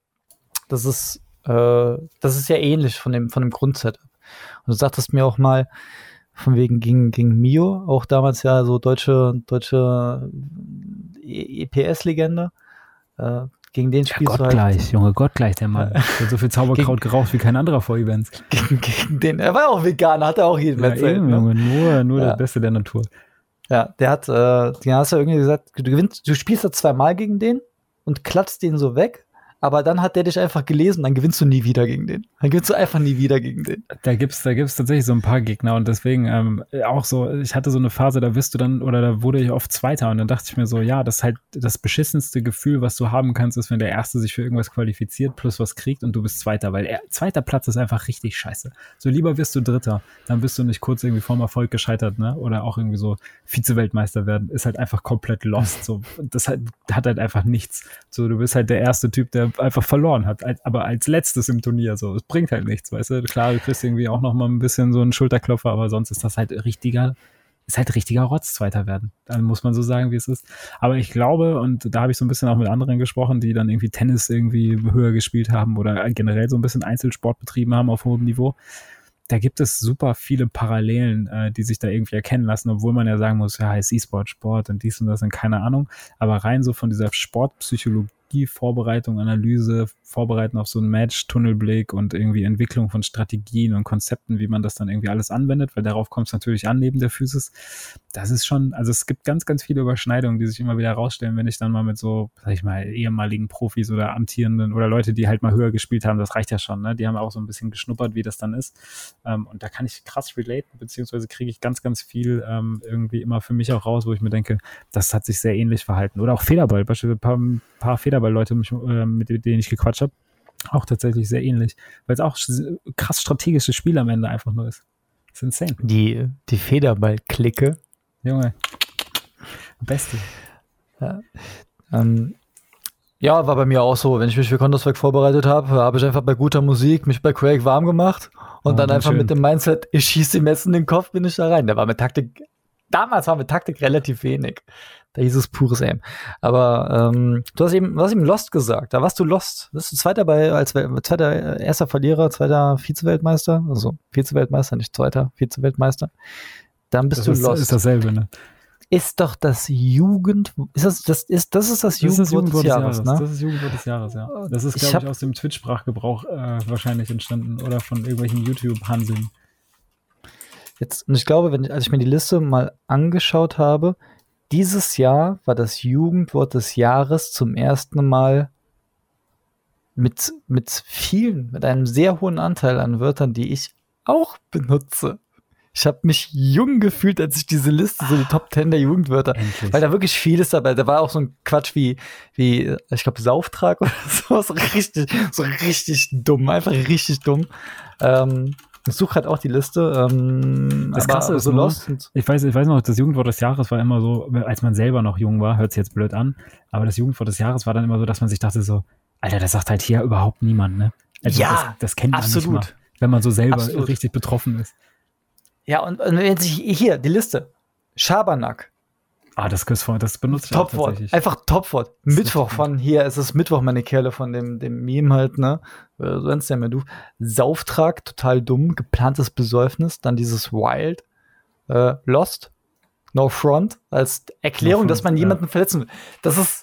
Das ist, äh, das ist ja ähnlich von dem, von dem Grundsetup. Und du sagtest mir auch mal, von wegen gegen, gegen Mio, auch damals ja so deutsche, deutsche EPS-Legende. Äh, gegen den spielst ja, Gott du halt. gleich, Junge, Gott gleich, der Mann. Der hat so viel Zauberkraut gegen, geraucht wie kein anderer vor Events. Gegen, gegen den, er war auch Veganer, hat er auch jeden ja, erzählt. ne? Junge, nur, nur ja. der Beste der Natur. Ja, der hat, äh, den hast du irgendwie gesagt, du gewinnst, du spielst da zweimal gegen den und klatzt den so weg aber dann hat der dich einfach gelesen, dann gewinnst du nie wieder gegen den. Dann gewinnst du einfach nie wieder gegen den. Da gibt's, da gibt's tatsächlich so ein paar Gegner und deswegen ähm, auch so, ich hatte so eine Phase, da wirst du dann, oder da wurde ich oft Zweiter und dann dachte ich mir so, ja, das ist halt das beschissenste Gefühl, was du haben kannst, ist, wenn der Erste sich für irgendwas qualifiziert, plus was kriegt und du bist Zweiter, weil er, zweiter Platz ist einfach richtig scheiße. So lieber wirst du Dritter, dann bist du nicht kurz irgendwie vorm Erfolg gescheitert, ne? Oder auch irgendwie so Vize-Weltmeister werden, ist halt einfach komplett lost. So, das hat, hat halt einfach nichts. So, du bist halt der erste Typ, der einfach verloren hat, als, aber als letztes im Turnier so. Es bringt halt nichts, weißt du? Klar, du kriegst irgendwie auch noch mal ein bisschen so einen Schulterklopfer, aber sonst ist das halt richtiger, ist halt richtiger Rotz Zweiter werden. Dann muss man so sagen, wie es ist. Aber ich glaube, und da habe ich so ein bisschen auch mit anderen gesprochen, die dann irgendwie Tennis irgendwie höher gespielt haben oder generell so ein bisschen Einzelsport betrieben haben auf hohem Niveau. Da gibt es super viele Parallelen, äh, die sich da irgendwie erkennen lassen, obwohl man ja sagen muss, ja, ist E-Sport, Sport und dies und das und keine Ahnung. Aber rein so von dieser Sportpsychologie Strategie, Vorbereitung, Analyse, Vorbereiten auf so ein Match, Tunnelblick und irgendwie Entwicklung von Strategien und Konzepten, wie man das dann irgendwie alles anwendet, weil darauf kommt es natürlich an neben der Physis. Das ist schon, also es gibt ganz, ganz viele Überschneidungen, die sich immer wieder herausstellen, wenn ich dann mal mit so, sag ich mal, ehemaligen Profis oder amtierenden oder Leute, die halt mal höher gespielt haben, das reicht ja schon, ne? Die haben auch so ein bisschen geschnuppert, wie das dann ist. Ähm, und da kann ich krass relaten, beziehungsweise kriege ich ganz, ganz viel ähm, irgendwie immer für mich auch raus, wo ich mir denke, das hat sich sehr ähnlich verhalten. Oder auch Federball, beispielsweise ein paar, ein paar Federball Leute, äh, mit denen ich gequatscht habe, auch tatsächlich sehr ähnlich, weil es auch krass strategisches Spiel am Ende einfach nur ist. Das ist insane. Die, die Federball-Clique. Junge. Beste. Ja. Ähm, ja, war bei mir auch so. Wenn ich mich für Counter-Strike vorbereitet habe, habe ich einfach bei guter Musik mich bei Craig warm gemacht und oh, dann einfach schön. mit dem Mindset, ich schieße ihm jetzt in den Kopf, bin ich da rein. Da war mit Taktik, damals war mit Taktik relativ wenig. Da hieß es pures Aim. Aber ähm, du hast eben, du hast eben Lost gesagt. Da warst du Lost. Bist du Zweiter bei, als zweiter, erster Verlierer, zweiter Vize-Weltmeister. Also Vize-Weltmeister, nicht zweiter Vize-Weltmeister. Dann bist das du ist, Lost. ist dasselbe, ne? Ist doch das Jugend, ist das, das ist, das ist das, das Jugendwort, des, Jahres, Jahres, ne? Das ist Jugendwort des Jahres, ja. Das ist, glaube ich, ich, aus dem Twitch-Sprachgebrauch äh, wahrscheinlich entstanden oder von irgendwelchen YouTube-Hanseln. Jetzt, und ich glaube, wenn, als ich mir die Liste mal angeschaut habe, dieses Jahr war das Jugendwort des Jahres zum ersten Mal mit, mit vielen, mit einem sehr hohen Anteil an Wörtern, die ich auch benutze. Ich habe mich jung gefühlt, als ich diese Liste, so die Top Ten der Jugendwörter, Endlich. weil da wirklich vieles dabei. Da war auch so ein Quatsch wie, wie ich glaube, Sauftrag oder sowas. Richtig, so richtig dumm, einfach richtig dumm. Ähm, ich suche halt auch die Liste. Ähm, das Krasse ist so lost. Ich weiß, ich weiß noch, das Jugendwort des Jahres war immer so, als man selber noch jung war, hört sich jetzt blöd an, aber das Jugendwort des Jahres war dann immer so, dass man sich dachte so, Alter, das sagt halt hier überhaupt niemand, ne? Also ja, das, das kennt man absolut. nicht mal, wenn man so selber absolut. richtig betroffen ist. Ja, und, und wenn sich hier die Liste Schabernack, Ah, das Küsswort, das benutzt ich Topwort, einfach Topwort. Mittwoch von hier, es ist Mittwoch, meine Kerle, von dem, dem Meme halt, ne? Äh, sonst ja mehr du. Sauftrag, total dumm, geplantes Besäufnis, dann dieses Wild, äh, Lost, No Front, als Erklärung, no front, dass man jemanden ja. verletzen will. Das ist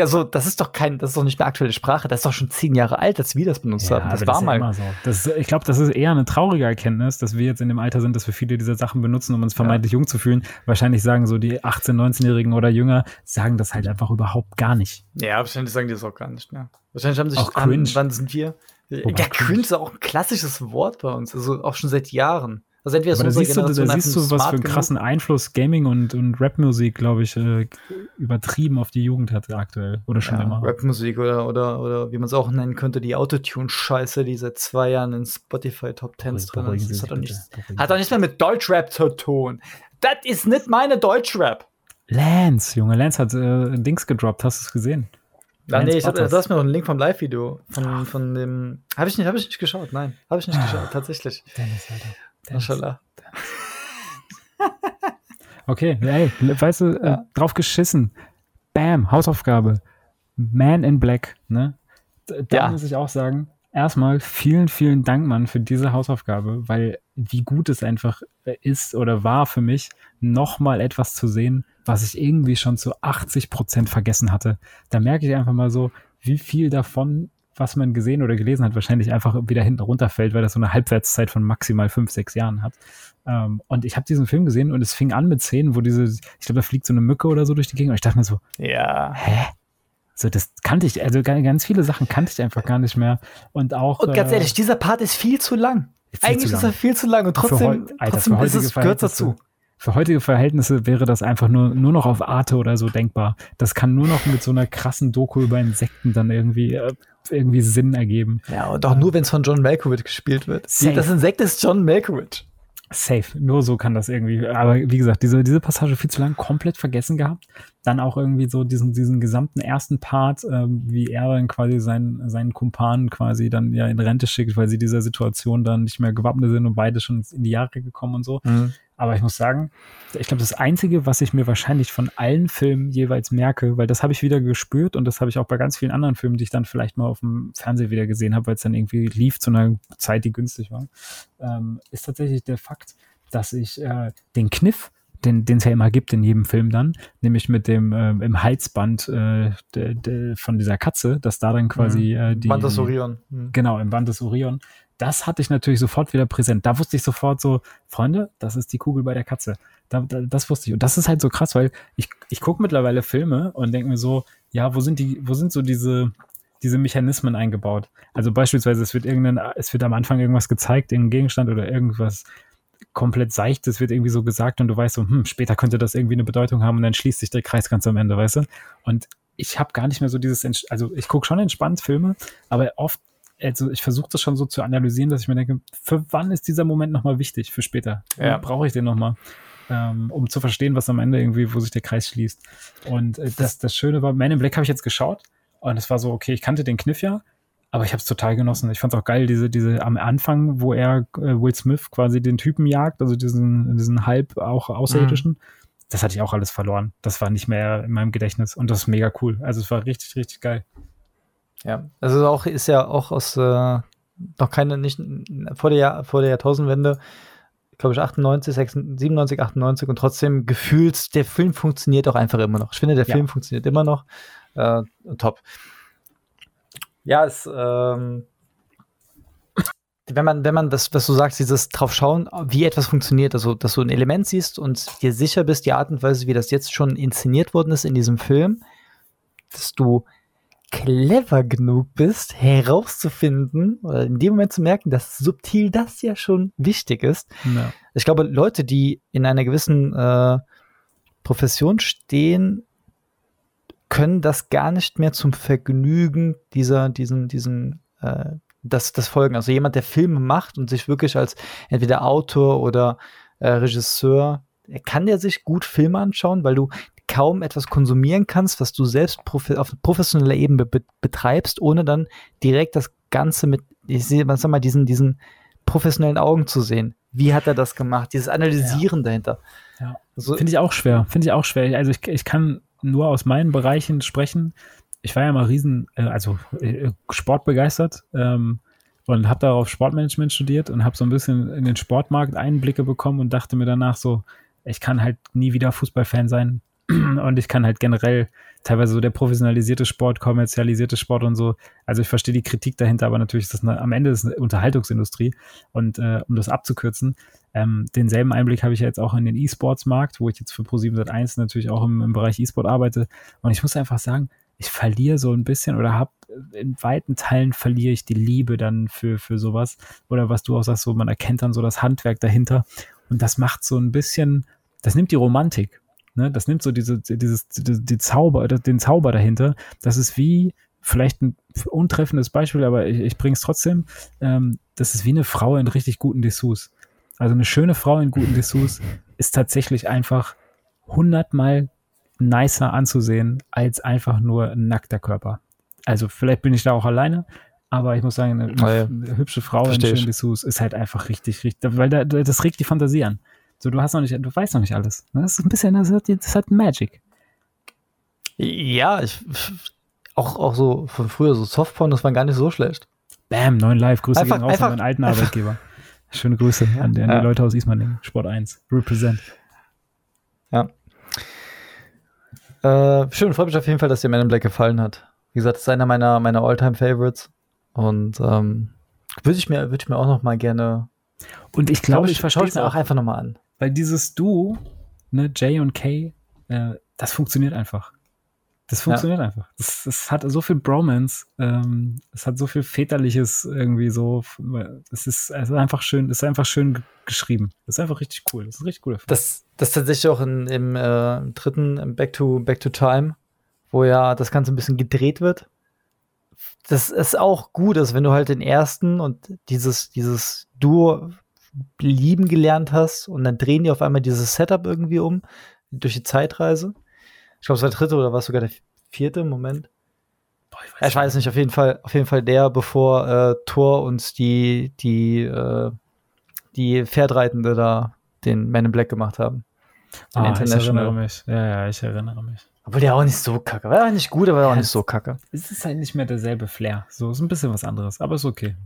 also das ist doch kein, das ist doch nicht mehr aktuelle Sprache, das ist doch schon zehn Jahre alt, als wir das benutzt ja, haben. Das war das mal. so. Das ist, ich glaube, das ist eher eine traurige Erkenntnis, dass wir jetzt in dem Alter sind, dass wir viele dieser Sachen benutzen, um uns vermeintlich ja. jung zu fühlen. Wahrscheinlich sagen so die 18-, 19-Jährigen oder jünger, sagen das halt einfach überhaupt gar nicht. Ja, wahrscheinlich sagen die das auch gar nicht mehr. Wahrscheinlich haben sich auch cringe. An, wann sind wir? Wobei ja, cringe ist auch ein klassisches Wort bei uns, also auch schon seit Jahren. Also entweder Aber da siehst du, da siehst du, was für einen krassen Einfluss Gaming und, und Rap-Musik, glaube ich, äh, übertrieben auf die Jugend hat aktuell. Oder schon ja, immer. Rapmusik oder, oder, oder wie man es auch nennen könnte, die Autotune-Scheiße, die seit zwei Jahren in Spotify Top Tens drin ist. Das hat doch, nichts, hat doch nichts mehr mit Deutschrap zu tun. Das ist nicht meine Deutschrap. Lance, Junge, Lance hat äh, Dings gedroppt, hast du es gesehen? Ja, Lance nee, ich hab, du hast mir noch einen Link vom Live-Video von, von dem. Habe ich, nicht- hab ich nicht geschaut, nein. Habe ich nicht geschaut, tatsächlich. Dennis, Alter. Dennis. Maschallah. Okay, ey, weißt du, äh, drauf geschissen. Bam, Hausaufgabe. Man in Black, ne? Da Ja. muss ich auch sagen, erstmal vielen, vielen Dank, Mann, für diese Hausaufgabe, weil wie gut es einfach äh, ist oder war für mich, nochmal etwas zu sehen, was ich irgendwie schon zu 80 Prozent vergessen hatte. Da merke ich einfach mal so, wie viel davon, was man gesehen oder gelesen hat, wahrscheinlich einfach wieder hinten runterfällt, weil das so eine Halbwertszeit von maximal fünf, sechs Jahren hat. Ähm, und ich habe diesen Film gesehen und es fing an mit Szenen, wo diese, ich glaube, da fliegt so eine Mücke oder so durch die Gegend und ich dachte mir so, Ja. hä? So, das kannte ich, also ga- ganz viele Sachen kannte ich einfach gar nicht mehr. Und auch. Und ganz äh, ehrlich, dieser Part ist viel zu lang. Eigentlich zu ist lang. er viel zu lang und Für trotzdem, heu- Alter, trotzdem für ist es, gehört dazu. Für heutige Verhältnisse wäre das einfach nur, nur noch auf Arte oder so denkbar. Das kann nur noch mit so einer krassen Doku über Insekten dann irgendwie, äh, irgendwie Sinn ergeben. Ja, und auch nur, wenn es von John Malkovich gespielt wird. Safe. Das Insekt ist John Malkovich. Safe. Nur so kann das irgendwie. Aber wie gesagt, diese, diese Passage viel zu lang komplett vergessen gehabt. Dann auch irgendwie so diesen, diesen gesamten ersten Part, ähm, wie er dann quasi seinen, seinen Kumpan quasi dann ja in Rente schickt, weil sie dieser Situation dann nicht mehr gewappnet sind und beide schon in die Jahre gekommen und so. Aber ich muss sagen, ich glaube, das Einzige, was ich mir wahrscheinlich von allen Filmen jeweils merke, weil das habe ich wieder gespürt und das habe ich auch bei ganz vielen anderen Filmen, die ich dann vielleicht mal auf dem Fernseher wieder gesehen habe, weil es dann irgendwie lief zu einer Zeit, die günstig war, ähm, ist tatsächlich der Fakt, dass ich äh, den Kniff, den es ja immer gibt in jedem Film dann, nämlich mit dem ähm, im Halsband äh, de, de, von dieser Katze, dass da dann quasi äh, die Mantas Orion. Mhm. Genau, im Band des Orion. Das hatte ich natürlich sofort wieder präsent. Da wusste ich sofort so, Freunde, das ist die Kugel bei der Katze. Da, da, das wusste ich. Und das ist halt so krass, weil ich, ich gucke mittlerweile Filme und denke mir so, ja, wo sind die, wo sind so diese, diese Mechanismen eingebaut? Also beispielsweise, es wird irgendein, es wird am Anfang irgendwas gezeigt, irgendein Gegenstand oder irgendwas komplett seichtes wird irgendwie so gesagt und du weißt so, hm, später könnte das irgendwie eine Bedeutung haben und dann schließt sich der Kreis ganz am Ende, weißt du? Und ich habe gar nicht mehr so dieses, also ich gucke schon entspannt Filme, aber oft, also ich versuche das schon so zu analysieren, dass ich mir denke, für wann ist dieser Moment nochmal wichtig für später? Ja. Brauche ich den nochmal? Ähm, um zu verstehen, was am Ende irgendwie, wo sich der Kreis schließt. Und äh, das, das Schöne war, Man in Black habe ich jetzt geschaut und es war so, okay, ich kannte den Kniff ja, aber ich habe es total genossen. Ich fand es auch geil, diese, diese am Anfang, wo er äh, Will Smith quasi den Typen jagt, also diesen, diesen halb auch Außerirdischen. Das hatte ich auch alles verloren. Das war nicht mehr in meinem Gedächtnis und das ist mega cool. Also es war richtig, richtig geil. Ja, also auch ist ja auch aus äh, noch keine nicht vor der Jahr, vor der Jahrtausendwende, glaube ich 98, 96, 97, 98 und trotzdem gefühlt der Film funktioniert auch einfach immer noch. Ich finde der Ja. Film funktioniert immer noch äh, top. Ja, es ähm, wenn man, wenn man das, was du sagst, dieses drauf schauen, wie etwas funktioniert, also dass du ein Element siehst und dir sicher bist, die Art und Weise, wie das jetzt schon inszeniert worden ist in diesem Film, dass du clever genug bist, herauszufinden oder in dem Moment zu merken, dass subtil das ja schon wichtig ist. Ja. Ich glaube, Leute, die in einer gewissen äh, Profession stehen, können das gar nicht mehr zum Vergnügen dieser, diesen, diesen, äh, das, das Folgen. Also jemand, der Filme macht und sich wirklich als entweder Autor oder äh, Regisseur, er kann der sich gut Filme anschauen, weil du kaum etwas konsumieren kannst, was du selbst auf professioneller Ebene be betreibst, ohne dann direkt das Ganze mit, ich sehe, was sag mal, diesen, diesen professionellen Augen zu sehen. Wie hat er das gemacht? Dieses Analysieren dahinter. Ja. Also, Finde ich auch schwer. Finde ich auch schwer. Also ich, ich kann nur aus meinen Bereichen sprechen. Ich war ja mal riesen, äh, also äh, sportbegeistert ähm, und habe darauf Sportmanagement studiert und habe so ein bisschen in den Sportmarkt Einblicke bekommen und dachte mir danach so, ich kann halt nie wieder Fußballfan sein und ich kann halt generell teilweise so der professionalisierte Sport, kommerzialisierte Sport und so. Also ich verstehe die Kritik dahinter, aber natürlich ist das eine, am Ende ist eine Unterhaltungsindustrie und äh, um das abzukürzen, ähm, denselben Einblick habe ich ja jetzt auch in den E-Sports-Markt, wo ich jetzt für Pro7 Sat1 natürlich auch im, im Bereich E-Sport arbeite. Und ich muss einfach sagen, ich verliere so ein bisschen oder habe in weiten Teilen verliere ich die Liebe dann für, für sowas. Oder was du auch sagst, so man erkennt dann so das Handwerk dahinter. Und das macht so ein bisschen, das nimmt die Romantik. Ne? Das nimmt so diese, dieses, die, die Zauber, den Zauber dahinter. Das ist wie, vielleicht ein untreffendes Beispiel, aber ich, ich bringe es trotzdem. Ähm, das ist wie eine Frau in richtig guten Dessous. Also eine schöne Frau in guten Dessous ist tatsächlich einfach hundertmal nicer anzusehen als einfach nur ein nackter Körper. Also vielleicht bin ich da auch alleine, aber ich muss sagen, eine, ja. eine hübsche Frau Versteh in schönen Dessous ist halt einfach richtig, richtig, weil da, das regt die Fantasie an. So, du hast noch nicht, du weißt noch nicht alles. Ne? Das ist ein bisschen, das hat, das hat Magic. Ja, ich, auch, auch so von früher, so Softporn, das war gar nicht so schlecht. Bam, neun Live, Grüße einfach, gehen raus einfach, an meinen alten Arbeitgeber. Schöne Grüße an, die, an ja. die Leute aus Ismaning, Sport 1, Represent. Ja. Äh, schön, freut mich auf jeden Fall, dass dir Man in Black gefallen hat. Wie gesagt, das ist einer meiner, meiner All-Time-Favorites. Und ähm, würde ich, mir, würd ich mir auch noch mal gerne. Und ich glaube, ich, ich schaue es mir auch einfach noch mal an. Weil dieses Duo, ne, J und K, äh, das funktioniert einfach. Das funktioniert ja. einfach. Es hat so viel Bromance, ähm, es hat so viel Väterliches irgendwie so. Es ist, es ist einfach schön, es ist einfach schön geschrieben. Das ist einfach richtig cool. Das ist richtig cool. Das, das tatsächlich auch in, im äh, dritten im Back to Back to Time, wo ja das Ganze ein bisschen gedreht wird. Das ist auch gut, dass wenn du halt den ersten und dieses, dieses Duo lieben gelernt hast und dann drehen die auf einmal dieses Setup irgendwie um durch die Zeitreise ich glaube, es war der dritte oder war es sogar der vierte Moment? Boah, ich, weiß, ich weiß nicht, auf jeden Fall, auf jeden Fall der, bevor äh, Thor uns die, die, äh, die Pferdreitende da den Man in Black gemacht haben. Den ah, ich erinnere mich. Ja, ja, ich erinnere mich. Obwohl der auch nicht so kacke. War nicht gut, aber ja, auch nicht so kacke. Es ist halt nicht mehr derselbe Flair. So, ist ein bisschen was anderes, aber ist okay.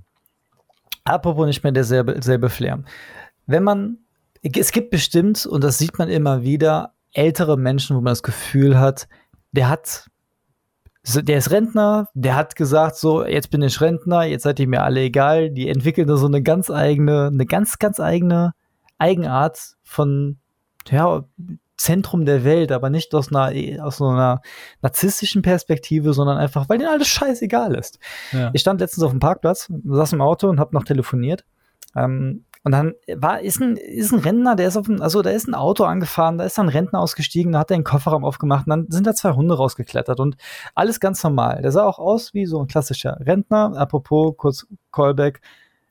Apropos nicht mehr derselbe selbe Flair. Wenn man, es gibt bestimmt, und das sieht man immer wieder, ältere Menschen, wo man das Gefühl hat, der hat, der ist Rentner, der hat gesagt, so, jetzt bin ich Rentner, jetzt seid ihr mir alle egal. Die entwickeln da so eine ganz eigene, eine ganz, ganz eigene Eigenart von, ja, Zentrum der Welt, aber nicht aus einer, aus so einer narzisstischen Perspektive, sondern einfach, weil denen alles scheißegal ist. Ja. Ich stand letztens auf dem Parkplatz, saß im Auto und hab noch telefoniert. Ähm, und dann war, ist ein, ist ein Rentner, der ist auf dem, also da ist ein Auto angefahren, da ist dann ein Rentner ausgestiegen, da hat er den Kofferraum aufgemacht und dann sind da zwei Hunde rausgeklettert und alles ganz normal. Der sah auch aus wie so ein klassischer Rentner. Apropos, kurz Callback.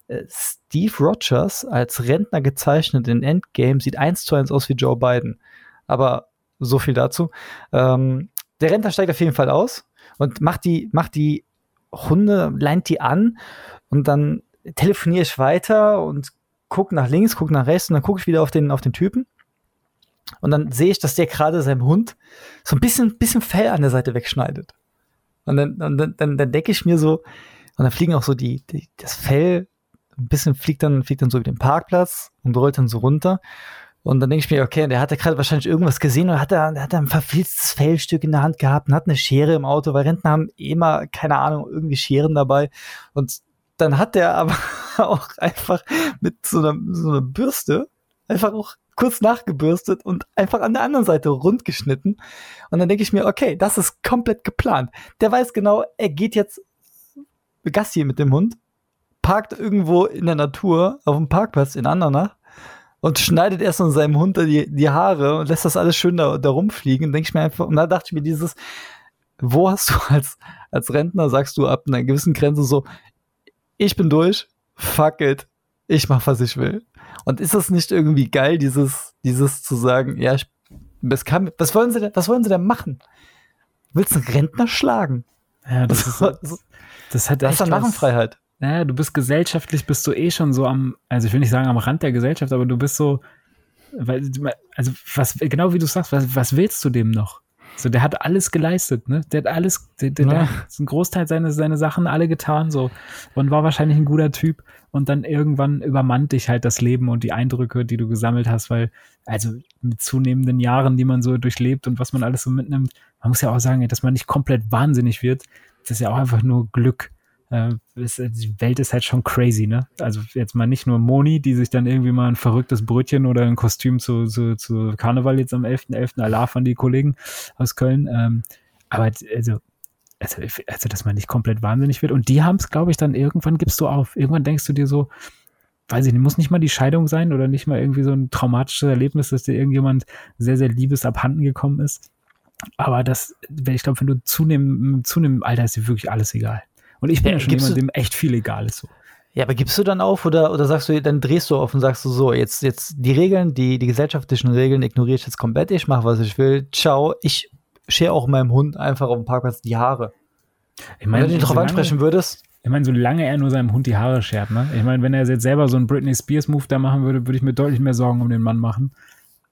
Äh, Steve Rogers als Rentner gezeichnet in Endgame sieht eins zu eins aus wie Joe Biden. Aber so viel dazu. Ähm, der Rentner steigt auf jeden Fall aus und macht die, macht die Hunde, leint die an und dann telefoniere ich weiter und gucke nach links, gucke nach rechts und dann gucke ich wieder auf den, auf den Typen. Und dann sehe ich, dass der gerade seinem Hund so ein bisschen, bisschen Fell an der Seite wegschneidet. Und dann, und dann, dann, dann denke ich mir so, und dann fliegen auch so die, die, das Fell, ein bisschen fliegt dann, fliegt dann so über den Parkplatz und rollt dann so runter. Und dann denke ich mir, okay, der hat ja gerade wahrscheinlich irgendwas gesehen oder hat er, hat er ein verfilztes Fellstück in der Hand gehabt und hat eine Schere im Auto, weil Rentner haben immer, keine Ahnung, irgendwie Scheren dabei. Und dann hat der aber auch einfach mit so einer, so einer Bürste einfach auch kurz nachgebürstet und einfach an der anderen Seite rund geschnitten. Und dann denke ich mir, okay, das ist komplett geplant. Der weiß genau, er geht jetzt Gassi mit dem Hund, parkt irgendwo in der Natur auf dem Parkplatz in Andernach und schneidet erst an seinem Hund die, die Haare und lässt das alles schön da, da rumfliegen. Und denke ich mir einfach, und da dachte ich mir dieses, wo hast du als, als Rentner, sagst du ab einer gewissen Grenze so, ich bin durch, fuck it, ich mach, was ich will. Und ist das nicht irgendwie geil, dieses, dieses zu sagen, ja, ich, das kann, was wollen sie denn, was wollen sie denn machen? Willst du einen Rentner schlagen? Ja, das, ist, das, das hat echt das ist Narrenfreiheit. Naja, du bist gesellschaftlich, bist du eh schon so am, also ich will nicht sagen am Rand der Gesellschaft, aber du bist so, weil, also was, genau wie du sagst, was, was willst du dem noch? So, der hat alles geleistet, ne? Der hat alles, der, der, ja. der hat einen Großteil seiner seine Sachen alle getan, so. Und war wahrscheinlich ein guter Typ. Und dann irgendwann übermannt dich halt das Leben und die Eindrücke, die du gesammelt hast, weil, also mit zunehmenden Jahren, die man so durchlebt und was man alles so mitnimmt, man muss ja auch sagen, dass man nicht komplett wahnsinnig wird. Das ist ja auch einfach nur Glück äh, ist, die Welt ist halt schon crazy, ne? Also jetzt mal nicht nur Moni, die sich dann irgendwie mal ein verrücktes Brötchen oder ein Kostüm zu, zu, zu Karneval jetzt am 11.11. .11. Allah von die Kollegen aus Köln. Ähm, aber also also, also dass man nicht komplett wahnsinnig wird. Und die haben es, glaube ich, dann irgendwann gibst du auf. Irgendwann denkst du dir so, weiß ich nicht, muss nicht mal die Scheidung sein oder nicht mal irgendwie so ein traumatisches Erlebnis, dass dir irgendjemand sehr, sehr liebes abhanden gekommen ist. Aber das, ich glaube, wenn du zunehmend, zunehmend Alter ist dir wirklich alles egal. Und ich bin ja, ja schon jemand, dem echt viel egal ist so. Ja, aber gibst du dann auf oder, oder sagst du, dann drehst du auf und sagst du so, jetzt, jetzt die Regeln, die, die gesellschaftlichen Regeln ignoriere ich jetzt komplett, ich mache, was ich will, ciao, ich schere auch meinem Hund einfach auf dem Parkplatz die Haare. Ich meine, wenn du ihn drauf ansprechen würdest. Ich meine, solange er nur seinem Hund die Haare schert, ne? Ich meine, wenn er jetzt selber so einen Britney Spears-Move da machen würde, würde ich mir deutlich mehr Sorgen um den Mann machen.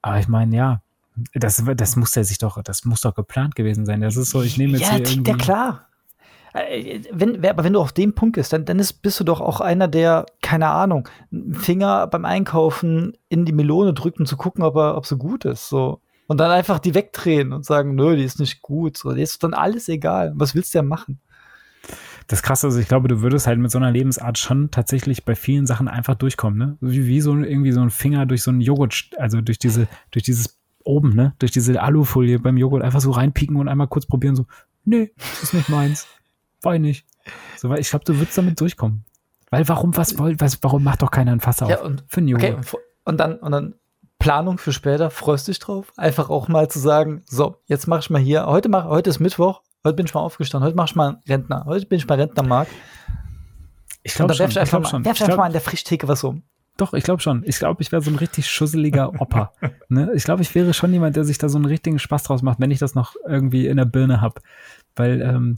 Aber ich meine, ja, das, das muss er sich doch, das muss doch geplant gewesen sein. Das ist so, ich nehme jetzt ja, hier irgendwie. Ja, klar. Äh, wenn, aber wenn du auf dem Punkt bist, dann, dann ist, bist du doch auch einer, der, keine Ahnung, einen Finger beim Einkaufen in die Melone drückt, um zu gucken, ob, er, ob sie gut ist. So. Und dann einfach die wegdrehen und sagen, nö, die ist nicht gut. So, dir ist dann alles egal. Was willst du ja machen? Das Krasse ist, ich glaube, du würdest halt mit so einer Lebensart schon tatsächlich bei vielen Sachen einfach durchkommen, ne? Wie, wie so irgendwie so ein Finger durch so ein Joghurt, also durch diese, durch dieses oben, ne? Durch diese Alufolie beim Joghurt einfach so reinpieken und einmal kurz probieren, so, nee, das ist nicht meins. Weiß nicht. So, weil ich glaube, du würdest damit durchkommen. Weil warum, was wollt, was, warum macht doch keiner ein Fass auf? Ja, und, für einen Okay, und dann, und dann Planung für später, freust dich drauf? Einfach auch mal zu sagen, so, jetzt mach ich mal hier, heute mach, heute ist Mittwoch, heute bin ich mal aufgestanden, heute mach ich mal Rentner, heute bin ich mal Rentnermarkt. Ich glaube schon. Ich glaube schon. Werf einfach mal an der Frischtheke was um. Doch, ich glaube schon. Ich glaube, ich wäre so ein richtig schusseliger Opa. ne? Ich glaube, ich wäre schon jemand, der sich da so einen richtigen Spaß draus macht, wenn ich das noch irgendwie in der Birne habe. Weil ähm,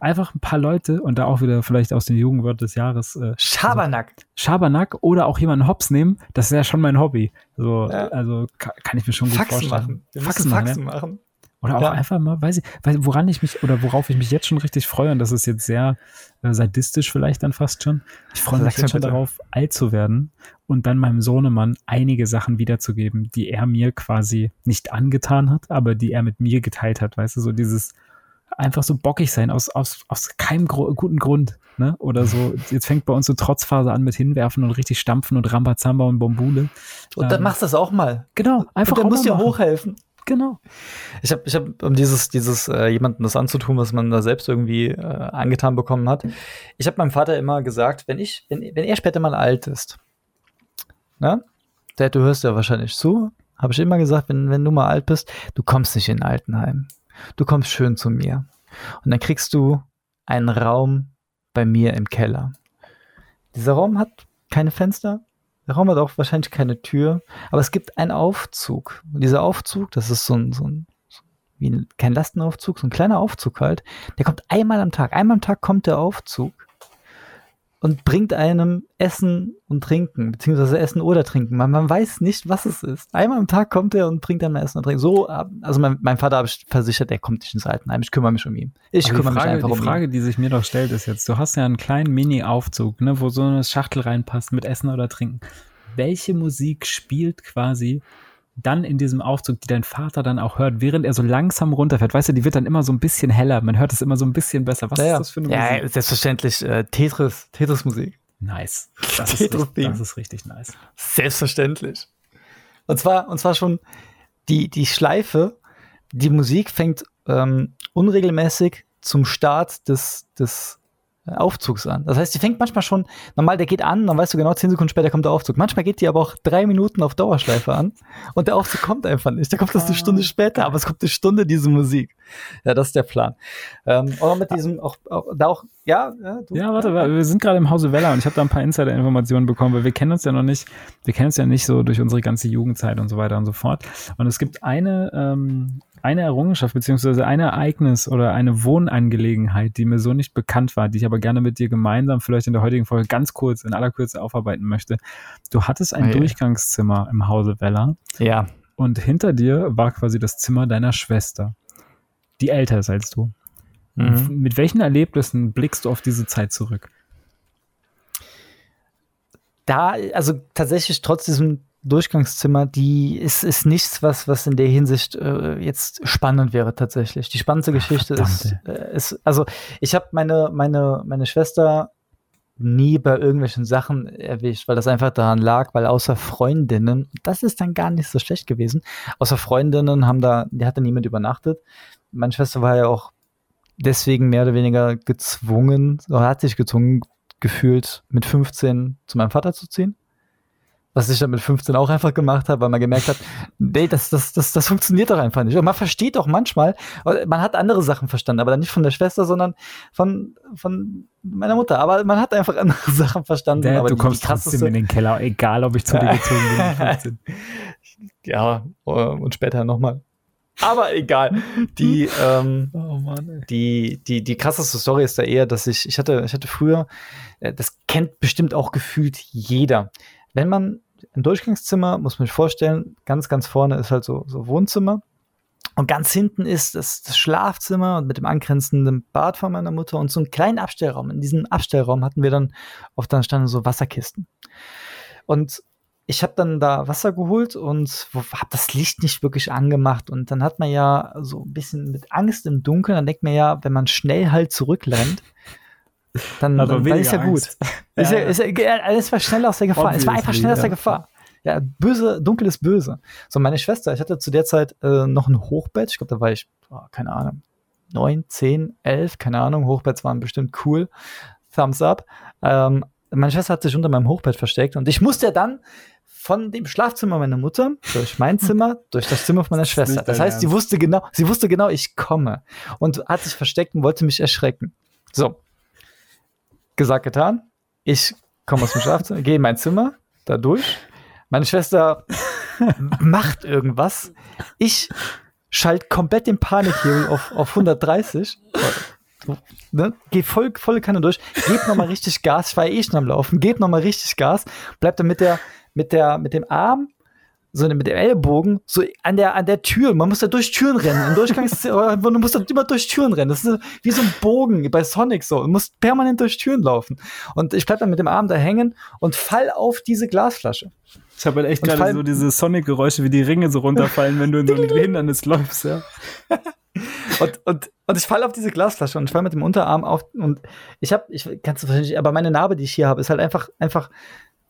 einfach ein paar Leute und da auch wieder vielleicht aus dem Jugendwort des Jahres. Äh, Schabernack. Also Schabernack oder auch jemanden Hops nehmen, das ist ja schon mein Hobby. So, ja. Also kann, kann, ich mir schon gut Faxen vorstellen. Machen. Wir Faxen, Faxen machen. machen. Oder auch ja. einfach mal, weiß ich, weil, woran ich mich oder worauf ich mich jetzt schon richtig freue, und das ist jetzt sehr äh, sadistisch vielleicht dann fast schon. Ich freue mich jetzt schon darauf, alt zu werden und dann meinem Sohnemann einige Sachen wiederzugeben, die er mir quasi nicht angetan hat, aber die er mit mir geteilt hat. Weißt du, so dieses, einfach so bockig sein, aus, aus, aus keinem Gro guten Grund. Ne? Oder so, jetzt fängt bei uns so Trotzphase an mit Hinwerfen und richtig stampfen und Rambazamba und Bombule. Und dann ähm, machst du das auch mal. Genau, einfach. Und dann musst du dir hochhelfen. Genau. Ich habe, ich hab, um dieses, dieses äh, jemandem das anzutun, was man da selbst irgendwie äh, angetan bekommen hat, ich habe meinem Vater immer gesagt, wenn ich, wenn, wenn er später mal alt ist, ne? Dad, du hörst ja wahrscheinlich zu, habe ich immer gesagt, wenn, wenn du mal alt bist, du kommst nicht in ein Altenheim du kommst schön zu mir. Und dann kriegst du einen Raum bei mir im Keller. Dieser Raum hat keine Fenster. Der Raum hat auch wahrscheinlich keine Tür. Aber es gibt einen Aufzug. Und dieser Aufzug, das ist so ein, so ein wie ein, kein Lastenaufzug, so ein kleiner Aufzug halt. Der kommt einmal am Tag. Einmal am Tag kommt der Aufzug und bringt einem Essen und Trinken, beziehungsweise Essen oder Trinken. Man, man weiß nicht, was es ist. Einmal am Tag kommt er und bringt einem Essen und Trinken. So, also mein, mein Vater habe ich versichert, der kommt nicht ins Altenheim. Ich kümmere mich um ihn. Ich Aber kümmere Frage, mich einfach die um Frage, ihn. die sich mir doch stellt, ist jetzt, du hast ja einen kleinen Mini-Aufzug, ne, wo so eine Schachtel reinpasst mit Essen oder Trinken. Welche Musik spielt quasi dann in diesem Aufzug, die dein Vater dann auch hört, während er so langsam runterfährt. Weißt du, die wird dann immer so ein bisschen heller. Man hört es immer so ein bisschen besser. Was ja, ist das für eine ja, Musik? Ja, selbstverständlich äh, Tetris, Tetris-Musik. Nice. Das ist, richtig, das ist richtig nice. Selbstverständlich. Und zwar, und zwar schon die, die Schleife, die Musik fängt ähm, unregelmäßig zum Start des, des Aufzugs an. Das heißt, die fängt manchmal schon, normal, der geht an, dann weißt du genau, zehn Sekunden später kommt der Aufzug. Manchmal geht die aber auch drei Minuten auf Dauerschleife an und der Aufzug kommt einfach nicht. Der kommt erst eine Stunde später, aber es kommt eine Stunde diese Musik. Ja, das ist der Plan. Ähm, oder mit diesem, auch, auch da auch, ja, ja, du, ja warte, wir sind gerade im Hause Weller und ich habe da ein paar Insider-Informationen bekommen, weil wir kennen uns ja noch nicht, wir kennen uns ja nicht so durch unsere ganze Jugendzeit und so weiter und so fort. Und es gibt eine, ähm, eine Errungenschaft beziehungsweise ein Ereignis oder eine Wohnangelegenheit, die mir so nicht bekannt war, die ich aber gerne mit dir gemeinsam vielleicht in der heutigen Folge ganz kurz, in aller Kürze aufarbeiten möchte. Du hattest ein oh, Durchgangszimmer im Hause Weller. Ja. Und hinter dir war quasi das Zimmer deiner Schwester, die älter ist als du. Mhm. Mit welchen Erlebnissen blickst du auf diese Zeit zurück? Da, also tatsächlich trotz diesem Durchgangszimmer, die ist, ist nichts, was, was in der Hinsicht äh, jetzt spannend wäre tatsächlich. Die spannendste Geschichte ist, äh, ist, also ich habe meine, meine, meine Schwester nie bei irgendwelchen Sachen erwischt, weil das einfach daran lag, weil außer Freundinnen, das ist dann gar nicht so schlecht gewesen, außer Freundinnen haben da, die hat da niemand übernachtet. Meine Schwester war ja auch deswegen mehr oder weniger gezwungen, oder hat sich gezwungen gefühlt, mit 15 zu meinem Vater zu ziehen was ich dann mit 15 auch einfach gemacht habe, weil man gemerkt hat, nee, das, das, das, das funktioniert doch einfach nicht. Und man versteht doch manchmal, man hat andere Sachen verstanden, aber dann nicht von der Schwester, sondern von, von meiner Mutter. Aber man hat einfach andere Sachen verstanden. Aber du die, kommst die trotzdem in den Keller, egal ob ich zu dir gezogen bin. ja, äh, und später nochmal. Aber egal. Die, ähm, oh Mann, die, die, die krasseste Story ist da eher, dass ich, ich hatte, ich hatte früher, äh, das kennt bestimmt auch gefühlt jeder wenn man ein Durchgangszimmer, muss man sich vorstellen, ganz, ganz vorne ist halt so, so Wohnzimmer. Und ganz hinten ist das, das, Schlafzimmer mit dem angrenzenden Bad von meiner Mutter und so einen kleinen Abstellraum. In diesem Abstellraum hatten wir dann, oft dann standen so Wasserkisten. Und ich habe dann da Wasser geholt und habe das Licht nicht wirklich angemacht. Und dann hat man ja so ein bisschen mit Angst im Dunkeln, dann denkt man ja, wenn man schnell halt zurückrennt, dann, dann, dann ist ja gut. Ja, ist ja, ist ja, es war schnell aus der Gefahr. Obviously, es war einfach schnell aus der Gefahr. Ja, böse, dunkel ist böse. So, meine Schwester, ich hatte zu der Zeit äh, noch ein Hochbett. Ich glaube, da war ich, oh, keine Ahnung, neun, zehn, elf, keine Ahnung. Hochbetts waren bestimmt cool. Thumbs up. Ähm, meine Schwester hat sich unter meinem Hochbett versteckt und ich musste dann von dem Schlafzimmer meiner Mutter durch mein Zimmer, durch das Zimmer von meiner Schwester. Das heißt, sie wusste genau, sie wusste genau, ich komme und hat sich versteckt und wollte mich erschrecken. So, gesagt, getan. Ich komme aus dem Schlafzimmer, gehe in mein Zimmer, da durch. Meine Schwester macht irgendwas. Ich schalte komplett den Panikhebel auf, auf 130. Ne? Geh voll, volle Kanne durch, gebt nochmal richtig Gas, ich war eh schon am Laufen, gebt nochmal richtig Gas, bleibt dann mit der, mit der, mit dem Arm so mit dem Ellbogen so an der an der Tür. Man muss da durch Türen rennen. Im Durchgangs du musst da immer durch Türen rennen. Das ist wie so ein Bogen bei Sonic so. Du musst permanent durch Türen laufen. Und ich bleib dann mit dem Arm da hängen und fall auf diese Glasflasche. Ich habe halt echt gerade so diese Sonic-Geräusche, wie die Ringe so runterfallen, wenn du in so ein Hindernis läufst, ja. und, und, und ich falle auf diese Glasflasche und ich falle mit dem Unterarm auf und ich habe, ich kannst du wahrscheinlich, aber meine Narbe, die ich hier habe, ist halt einfach, einfach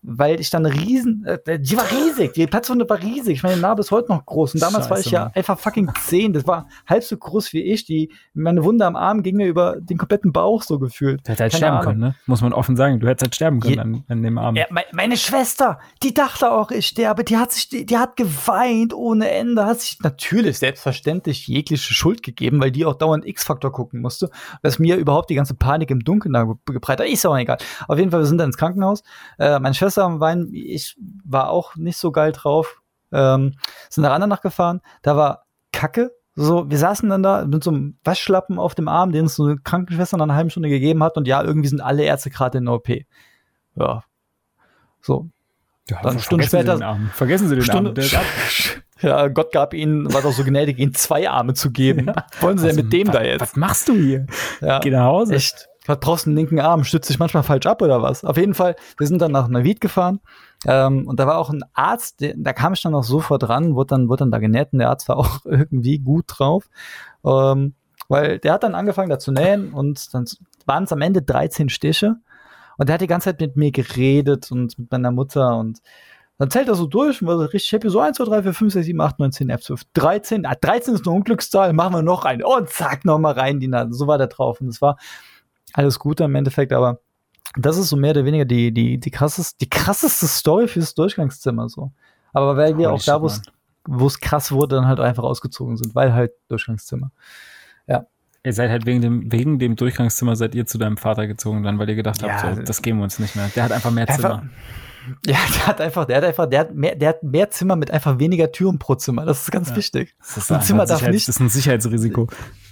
weil ich dann riesen, äh, die war riesig, die Platzwunde war riesig. Ich meine Narbe ist heute noch groß und damals Scheiße, war ich ja Mann. einfach fucking zehn. Das war halb so groß wie ich. Die, meine Wunde am Arm ging mir über den kompletten Bauch so gefühlt. Du hättest halt sterben Ahnung. können, ne? Muss man offen sagen. Du hättest halt sterben können Je, an, an, dem Arm. Ja, meine Schwester, die dachte auch, ich sterbe. Die hat sich, die, die hat geweint ohne Ende, hat sich natürlich selbstverständlich jegliche Schuld gegeben, weil die auch dauernd X-Faktor gucken musste. Was mir überhaupt die ganze Panik im Dunkeln da gebreitet hat. Ist auch egal. Auf jeden Fall, wir sind dann ins Krankenhaus. Äh, meine Schwester Schwester am Weinen, ich war auch nicht so geil drauf. Ähm, sind nach Andernach gefahren, da war Kacke. So, wir saßen dann da mit so einem Waschlappen auf dem Arm, den uns so eine Krankenschwester nach einer halben Stunde gegeben hat und ja, irgendwie sind alle Ärzte gerade in der OP. Ja. So. Ja, dann eine Stunde später. Sie vergessen Sie den Stunde, Arm. ja, Gott gab ihnen, war doch so gnädig, ihnen zwei Arme zu geben. Ja. Wollen Sie also, denn mit dem was, da jetzt? Was machst du hier? Ja. Geh nach Hause. Echt. Was brauchst einen linken Arm? Stützt sich manchmal falsch ab oder was? Auf jeden Fall, wir sind dann nach Navid gefahren ähm, und da war auch ein Arzt, der, da kam ich dann auch sofort ran, wurde dann, wurde dann da genäht und der Arzt war auch irgendwie gut drauf. Ähm, weil der hat dann angefangen da zu nähen und dann waren es am Ende 13 Stiche und der hat die ganze Zeit mit mir geredet und mit meiner Mutter und dann zählt er so durch und war so richtig happy. So 1, 2, 3, 4, 5, 6, 7, 8, 9, 10, 11, 12, 13. Ah, 13 ist eine Unglückszahl, machen wir noch eine. Und zack, nochmal rein die Nase. So war der drauf. Und das war, alles Gute im Endeffekt, aber das ist so mehr oder weniger die, die, die, krasseste, die krasseste Story fürs Durchgangszimmer so. Aber weil wir auch da, wo es krass wurde, dann halt einfach ausgezogen sind, weil halt Durchgangszimmer. Ja. Ihr seid halt wegen dem, wegen dem Durchgangszimmer seid ihr zu deinem Vater gezogen dann, weil ihr gedacht habt, ja, so, das geben wir uns nicht mehr. Der hat einfach mehr Zimmer. Ja, der hat einfach, der hat einfach, der hat mehr, der hat mehr Zimmer mit einfach weniger Türen pro Zimmer. Das ist ganz ja. wichtig. Das ist, ein Zimmer darf nicht. Das ist ein Sicherheitsrisiko.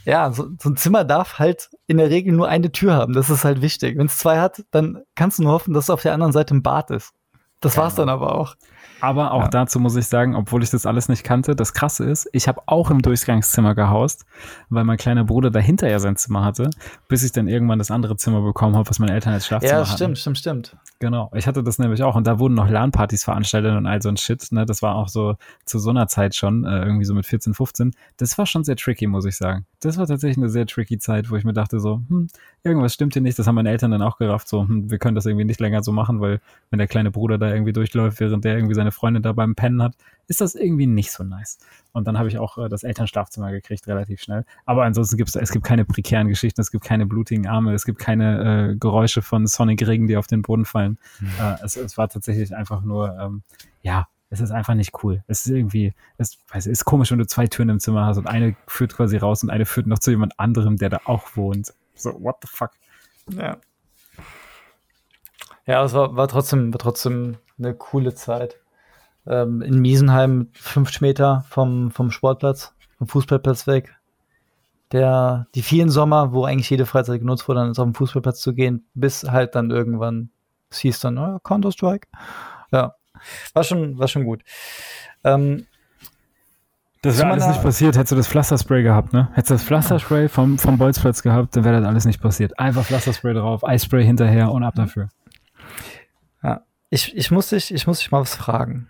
Ja, so, so, ein Zimmer darf halt in der Regel nur eine Tür haben. Das ist halt wichtig. Wenn es zwei hat, dann kannst du nur hoffen, dass auf der anderen Seite ein Bad ist. Das ja. war's dann aber auch. Aber auch ja. dazu muss ich sagen, obwohl ich das alles nicht kannte, das Krasse ist, ich habe auch im Durchgangszimmer gehaust, weil mein kleiner Bruder dahinter ja sein Zimmer hatte, bis ich dann irgendwann das andere Zimmer bekommen habe, was meine Eltern als Schlafzimmer hatten. Ja, stimmt, hatten. stimmt, stimmt. Genau, ich hatte das nämlich auch und da wurden noch LAN-Partys veranstaltet und all so ein Shit. Ne? Das war auch so zu so einer Zeit schon, äh, irgendwie so mit 14, 15. Das war schon sehr tricky, muss ich sagen. Das war tatsächlich eine sehr tricky Zeit, wo ich mir dachte so, hm, irgendwas stimmt hier nicht. Das haben meine Eltern dann auch gerafft, so, hm, wir können das irgendwie nicht länger so machen, weil wenn der kleine Bruder da irgendwie durchläuft, während der irgendwie seine Freundin da beim Pennen hat, ist das irgendwie nicht so nice. Und dann habe ich auch äh, das Elternschlafzimmer gekriegt, relativ schnell. Aber ansonsten gibt es, es gibt keine prekären Geschichten, es gibt keine blutigen Arme, es gibt keine äh, Geräusche von Sonic Regen, die auf den Boden fallen. Mhm. Äh, es, es, war tatsächlich einfach nur, ähm, ja, es ist einfach nicht cool. Es ist irgendwie, es, weiß, es ist komisch, wenn du zwei Türen im Zimmer hast und eine führt quasi raus und eine führt noch zu jemand anderem, der da auch wohnt. So, what the fuck? Ja. Ja, es war, war, trotzdem, war trotzdem eine coole Zeit. Ähm, in Miesenheim, 50 Meter vom, vom Sportplatz, vom Fußballplatz weg. Der, die vielen Sommer, wo eigentlich jede Freizeit genutzt wurde, dann auf den Fußballplatz zu gehen, bis halt dann irgendwann, es hieß dann, oh, Counter-Strike. Ja, war schon, war schon gut. Ähm, das wäre alles nicht passiert, hättest du das Pflasterspray gehabt, ne? Hättest du das Pflasterspray vom, vom Bolzplatz gehabt, dann wäre das alles nicht passiert. Einfach Pflasterspray drauf, Eispray hinterher und ab dafür. Ja, ich, ich, muss, dich, ich muss dich mal was fragen.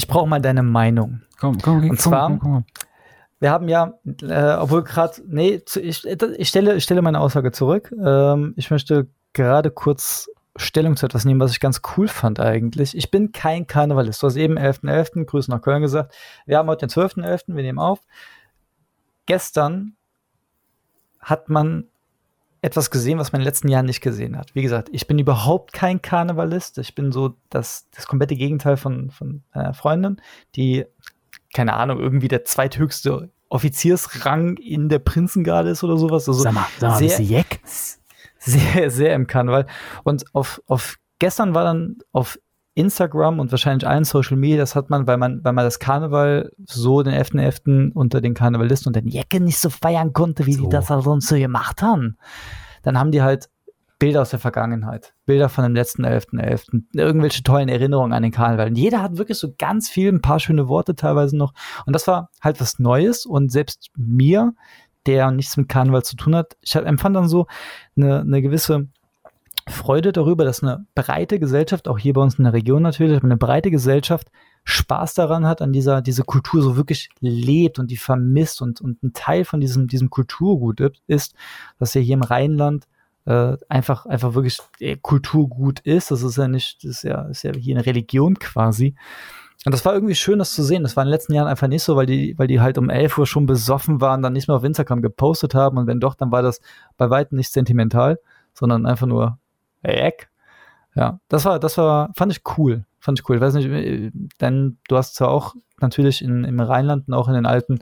Ich brauche mal deine Meinung. Komm, komm, komm. Und zwar, komm, komm, wir haben ja, äh, obwohl gerade, nee, ich, ich, stelle, ich stelle meine Aussage zurück. Ähm, ich möchte gerade kurz Stellung zu etwas nehmen, was ich ganz cool fand eigentlich. Ich bin kein Karnevalist. Du hast eben 11.11. .11., Grüße nach Köln gesagt. Wir haben heute den 12.11., wir nehmen auf. Gestern hat man etwas gesehen, was man in den letzten Jahren nicht gesehen hat. Wie gesagt, ich bin überhaupt kein Karnevalist. Ich bin so das, das komplette Gegenteil von, von einer Freundin, die, keine Ahnung, irgendwie der zweithöchste Offiziersrang in der Prinzengarde ist oder sowas. Also sag mal, sag mal sehr, Jeck? sehr, sehr im Karneval. Und auf, auf gestern war dann auf Instagram und wahrscheinlich allen Social Media, das hat man, weil man, weil man das Karneval so den 11.11. .11. unter den Karnevalisten und den Jecken nicht so feiern konnte, wie so. die das halt sonst so gemacht haben. Dann haben die halt Bilder aus der Vergangenheit, Bilder von dem letzten 11.11., .11., irgendwelche tollen Erinnerungen an den Karneval. Und jeder hat wirklich so ganz viel, ein paar schöne Worte teilweise noch. Und das war halt was Neues und selbst mir, der nichts mit Karneval zu tun hat. Ich empfand dann so eine, eine gewisse Freude darüber, dass eine breite Gesellschaft, auch hier bei uns in der Region natürlich, eine breite Gesellschaft Spaß daran hat, an dieser diese Kultur so wirklich lebt und die vermisst und, und ein Teil von diesem, diesem Kulturgut ist, dass ja hier im Rheinland äh, einfach, einfach wirklich Kulturgut ist. Das ist ja nicht, das ist ja, ist ja hier eine Religion quasi. Und das war irgendwie schön, das zu sehen. Das war in den letzten Jahren einfach nicht so, weil die, weil die halt um 11 Uhr schon besoffen waren, dann nicht mehr auf Instagram gepostet haben. Und wenn doch, dann war das bei weitem nicht sentimental, sondern einfach nur Eck. Ja, das war, das war, fand ich cool. Fand ich cool. Ich weiß nicht, äh, denn du hast zwar auch natürlich in, im Rheinland und auch in den alten